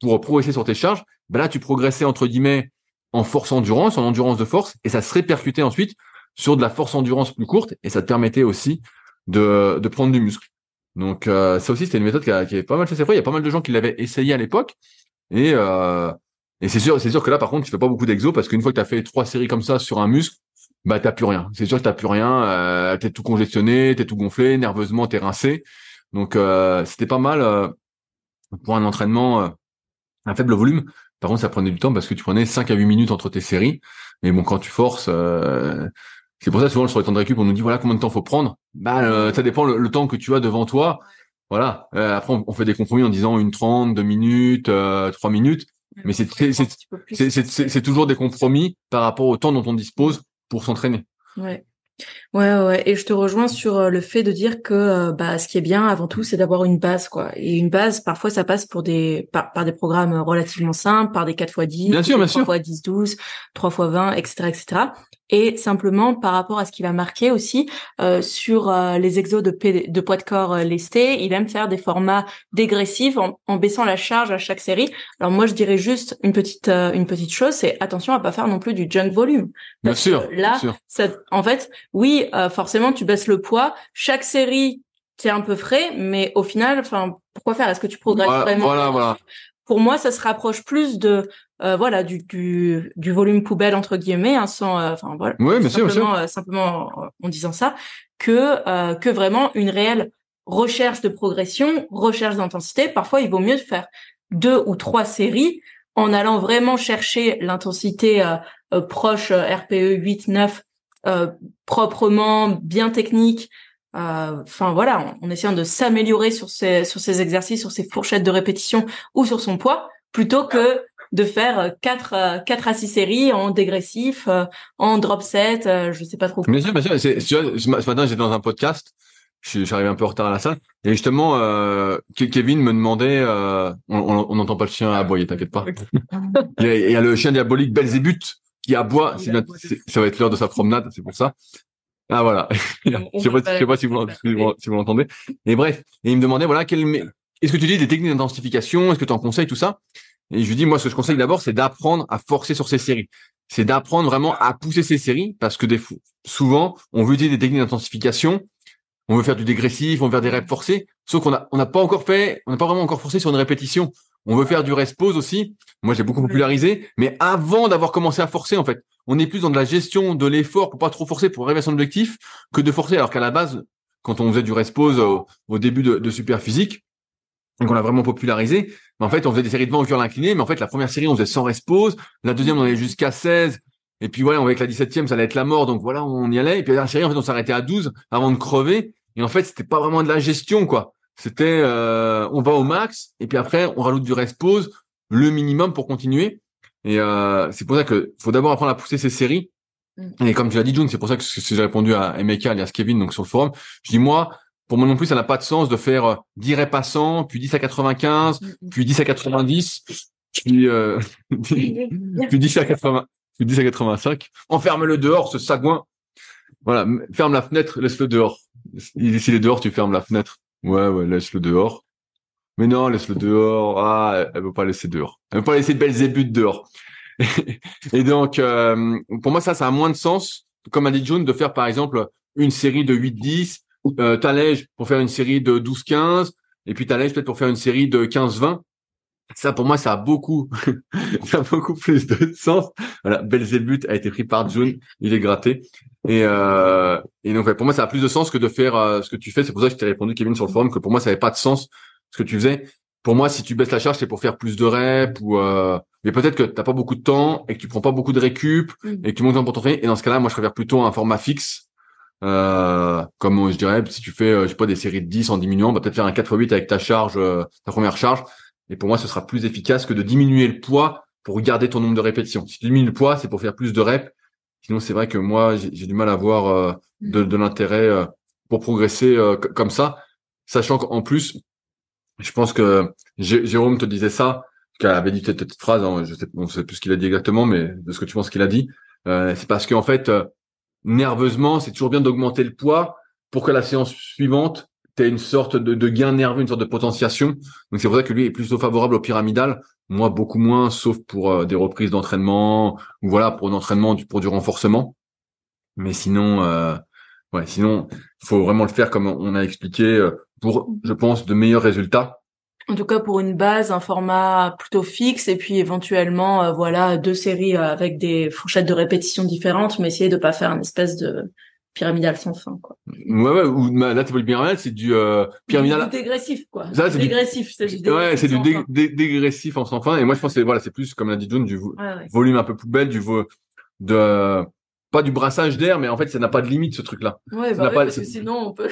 pour progresser sur tes charges, ben là, tu progressais, entre guillemets, en force endurance, en endurance de force, et ça se répercutait ensuite sur de la force endurance plus courte, et ça te permettait aussi de, de prendre du muscle. Donc, euh, ça aussi, c'était une méthode qui, avait pas mal fait ses. Il y a pas mal de gens qui l'avaient essayé à l'époque, et, euh, et c'est sûr, c'est sûr que là, par contre, tu fais pas beaucoup d'exo parce qu'une fois que tu as fait trois séries comme ça sur un muscle, bah t'as plus rien. C'est sûr que t'as plus rien. Euh, t'es tout congestionné, t'es tout gonflé, nerveusement t'es rincé. Donc euh, c'était pas mal euh, pour un entraînement euh, à faible volume. Par contre, ça prenait du temps parce que tu prenais 5 à 8 minutes entre tes séries. Mais bon, quand tu forces, euh, c'est pour ça souvent sur les temps de récup, on nous dit voilà combien de temps faut prendre? Bah ça dépend le, temps que tu as devant toi. Voilà. après, on, fait des compromis en disant une 30, 2 minutes, 3 minutes. Mais c'est toujours des compromis par rapport au temps dont on dispose pour s'entraîner. Ouais. Ouais, ouais, et je te rejoins sur euh, le fait de dire que euh, bah ce qui est bien avant tout, c'est d'avoir une base quoi. Et une base, parfois ça passe pour des par, par des programmes relativement simples, par des 4 x 10, bien sûr, bien 3 x 10 12, 3 x 20, etc., etc et simplement par rapport à ce qu'il va marquer aussi euh, sur euh, les exos de, de poids de corps euh, lestés, il aime faire des formats dégressifs en, en, baissant la charge à chaque série. Alors moi je dirais juste une petite euh, une petite chose, c'est attention à pas faire non plus du junk volume. Bien sûr. Là, Ça, en fait, oui, forcément tu baisses le poids. Chaque série c'est un peu frais, mais au final, enfin, pourquoi faire? Est-ce que tu progresses vraiment Voilà, voilà pour moi, ça se rapproche plus de euh, voilà du, du, du volume poubelle entre guillemets, hein, sans euh, enfin voilà, oui, simplement euh, simplement en disant ça que que vraiment une réelle recherche de progression, recherche d'intensité. Parfois, il vaut mieux faire deux ou trois séries en allant vraiment chercher l'intensité proche RPE 8 9 proprement bien technique enfin voilà, en, essayant de s'améliorer sur ces sur ces exercices, sur ces fourchettes de répétition ou sur son poids, plutôt que de faire quatre quatre à six séries en dégressif, euh, en drop set, euh, je sais pas trop. Bien sûr, bien sûr. C'est, ce matin, j'étais dans un podcast. J'arrivais un peu en retard à la salle et justement, euh, Kevin me demandait, euh, on n'entend pas le chien aboyer, t'inquiète pas. il, y a, le chien diabolique Belzébuth qui aboie. ça va être l'heure de sa promenade, c'est pour ça. Ah voilà. <laughs> je sais pas, sais pas si vous, si vous l'entendez. Et bref, et il me demandait voilà, quel, est-ce que tu dis des techniques d'intensification? Est-ce que tu en conseilles tout ça? Et je lui dis moi, ce que je conseille d'abord, c'est d'apprendre à forcer sur ces séries. C'est d'apprendre vraiment à pousser ces séries parce que des souvent, on veut utiliser des techniques d'intensification, on veut faire du dégressif, on veut faire des reps forcés, sauf qu'on a, on n'a pas encore fait, on n'a pas vraiment encore forcé sur une répétition. On veut faire du rest pause aussi. Moi, j'ai beaucoup popularisé, mais avant d'avoir commencé à forcer, en fait, on est plus dans de la gestion de l'effort pour pas trop forcer pour arriver à son objectif que de forcer. Alors qu'à la base, quand on faisait du rest pause au, début de, de super physique, et qu'on a vraiment popularisé, en fait, on faisait des séries de vent au cœur incliné, mais en fait, la première série, on faisait sans rest pause. La deuxième, on allait jusqu'à 16. Et puis, voilà, avec la 17e, ça allait être la mort. Donc, voilà, on y allait. Et puis, la série, en fait, on s'arrêtait à 12 avant de crever. Et en fait, c'était pas vraiment de la gestion, quoi. C'était, euh, on va au max. Et puis après, on rajoute du rest pause, le minimum pour continuer. Et euh, c'est pour ça que faut d'abord apprendre à pousser ces séries. Mm. Et comme tu l'as dit, June, c'est pour ça que j'ai répondu à Emeka alias Kevin donc sur le forum. Je dis moi, pour moi non plus, ça n'a pas de sens de faire 10 repassants, puis 10 à 95, mm, mm. puis 10 à 90, puis, euh, <laughs> puis <laughs> 10 à 80, puis 10 à 85. Enferme-le dehors, ce sagouin. Voilà, ferme la fenêtre, laisse-le dehors. S'il est dehors, tu fermes la fenêtre. Ouais, ouais, laisse-le dehors. Mais non, laisse-le dehors. Ah, elle veut pas laisser dehors. Elle veut pas laisser Belzébuth dehors. <laughs> et donc, euh, pour moi, ça, ça a moins de sens, comme a dit June, de faire par exemple une série de 8-10, euh, t'allèges pour faire une série de 12-15, et puis t'allèges peut-être pour faire une série de 15-20. Ça, pour moi, ça a beaucoup, <laughs> ça a beaucoup plus de sens. Voilà, Belzébuth a été pris par June, il est gratté. Et, euh, et donc, pour moi, ça a plus de sens que de faire euh, ce que tu fais. C'est pour ça que je t'ai répondu, Kevin, sur le forum, que pour moi, ça n'avait pas de sens ce que tu faisais. Pour moi, si tu baisses la charge, c'est pour faire plus de reps ou euh... mais peut-être que t'as pas beaucoup de temps et que tu prends pas beaucoup de récup mm. et que tu montes en pour ton Et dans ce cas-là, moi, je préfère plutôt un format fixe. Euh, comme je dirais, si tu fais, euh, je sais pas, des séries de 10 en diminuant, bah, peut-être faire un 4 x 8 avec ta charge, euh, ta première charge. Et pour moi, ce sera plus efficace que de diminuer le poids pour garder ton nombre de répétitions. Si tu diminues le poids, c'est pour faire plus de reps. Sinon, c'est vrai que moi, j'ai du mal à voir euh, de, de l'intérêt pour progresser comme ça, sachant qu'en plus, je pense que Jérôme te disait ça, qu'elle avait dit cette, phrase, hein, je sais, on sait plus ce qu'il a dit exactement, mais de ce que tu penses qu'il a dit, c'est parce qu'en fait, nerveusement, c'est toujours bien d'augmenter le poids pour que la séance suivante, tu une sorte de, gain nerveux, une sorte de potentiation. Donc c'est pour ça que lui est plutôt favorable au pyramidal, moi beaucoup moins, sauf pour euh, des reprises d'entraînement ou voilà pour un entraînement pour du renforcement. Mais sinon, euh, ouais, sinon, faut vraiment le faire comme on a expliqué pour, je pense, de meilleurs résultats. En tout cas, pour une base, un format plutôt fixe, et puis éventuellement, euh, voilà, deux séries euh, avec des fourchettes de répétition différentes, mais essayer de pas faire une espèce de pyramidal sans fin, quoi. Ouais, ouais. Ou là, c'est pas le pyramidal, c'est du euh, pyramidal. dégressif, quoi. Ça, c'est dégressif, c'est du Ouais, c'est du dégressif en sans fin. Et moi, je pense que voilà, c'est plus comme l'a dit June, du volume un peu plus belle, du vo de pas du brassage d'air, mais en fait, ça n'a pas de limite ce truc-là. Ouais, bah parce que sinon on peut.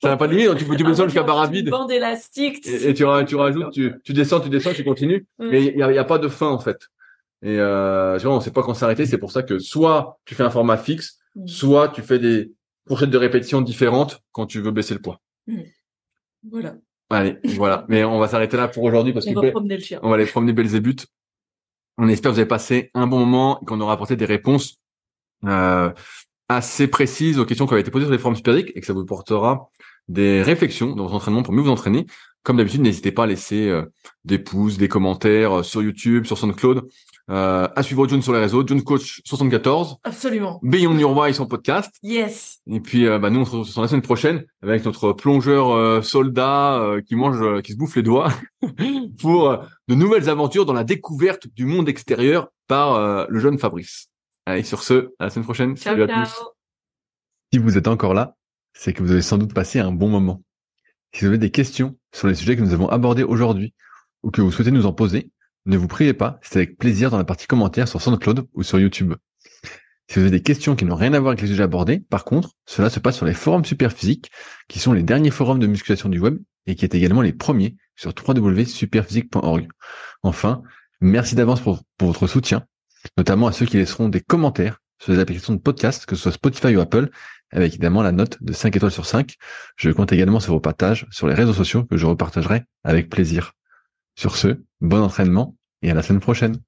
Ça n'a pas de limite, tu peux, tu peux descendre jusqu'à barre vide. Bande élastique. Et, et, tu, tu rajoutes, tu, tu descends, tu descends, tu continues. Mais il y a, y a, pas de fin, en fait. Et, euh, vois, on sait pas quand s'arrêter. C'est pour ça que soit tu fais un format fixe, soit tu fais des, fourchettes de répétitions différentes quand tu veux baisser le poids. Mmh. Voilà. Allez, voilà. <laughs> Mais on va s'arrêter là pour aujourd'hui parce On que va promener le chien. on va aller promener Belzébuth. On espère que vous avez passé un bon moment et qu'on aura apporté des réponses euh, assez précises aux questions qui avaient été posées sur les forums Superdic et que ça vous portera des réflexions dans vos entraînements pour mieux vous entraîner. Comme d'habitude, n'hésitez pas à laisser euh, des pouces, des commentaires euh, sur YouTube, sur SoundCloud, euh, à suivre John sur les réseaux, John Coach 74, Absolument. Beyond Your Why son podcast. Yes. Et puis, euh, bah, nous, on se retrouve sur la semaine prochaine avec notre plongeur euh, soldat euh, qui mange, euh, qui se bouffe les doigts <laughs> pour euh, de nouvelles aventures dans la découverte du monde extérieur par euh, le jeune Fabrice. Allez, sur ce, à la semaine prochaine. Ciao, Salut à ciao. tous. Si vous êtes encore là, c'est que vous avez sans doute passé un bon moment. Si vous avez des questions sur les sujets que nous avons abordés aujourd'hui ou que vous souhaitez nous en poser, ne vous privez pas, c'est avec plaisir dans la partie commentaires sur SoundCloud ou sur YouTube. Si vous avez des questions qui n'ont rien à voir avec les sujets abordés, par contre, cela se passe sur les forums Superphysique, qui sont les derniers forums de musculation du web et qui est également les premiers sur www.superphysique.org. Enfin, merci d'avance pour, pour votre soutien, notamment à ceux qui laisseront des commentaires sur les applications de podcast, que ce soit Spotify ou Apple, avec évidemment la note de 5 étoiles sur 5. Je compte également sur vos partages sur les réseaux sociaux que je repartagerai avec plaisir. Sur ce, bon entraînement et à la semaine prochaine.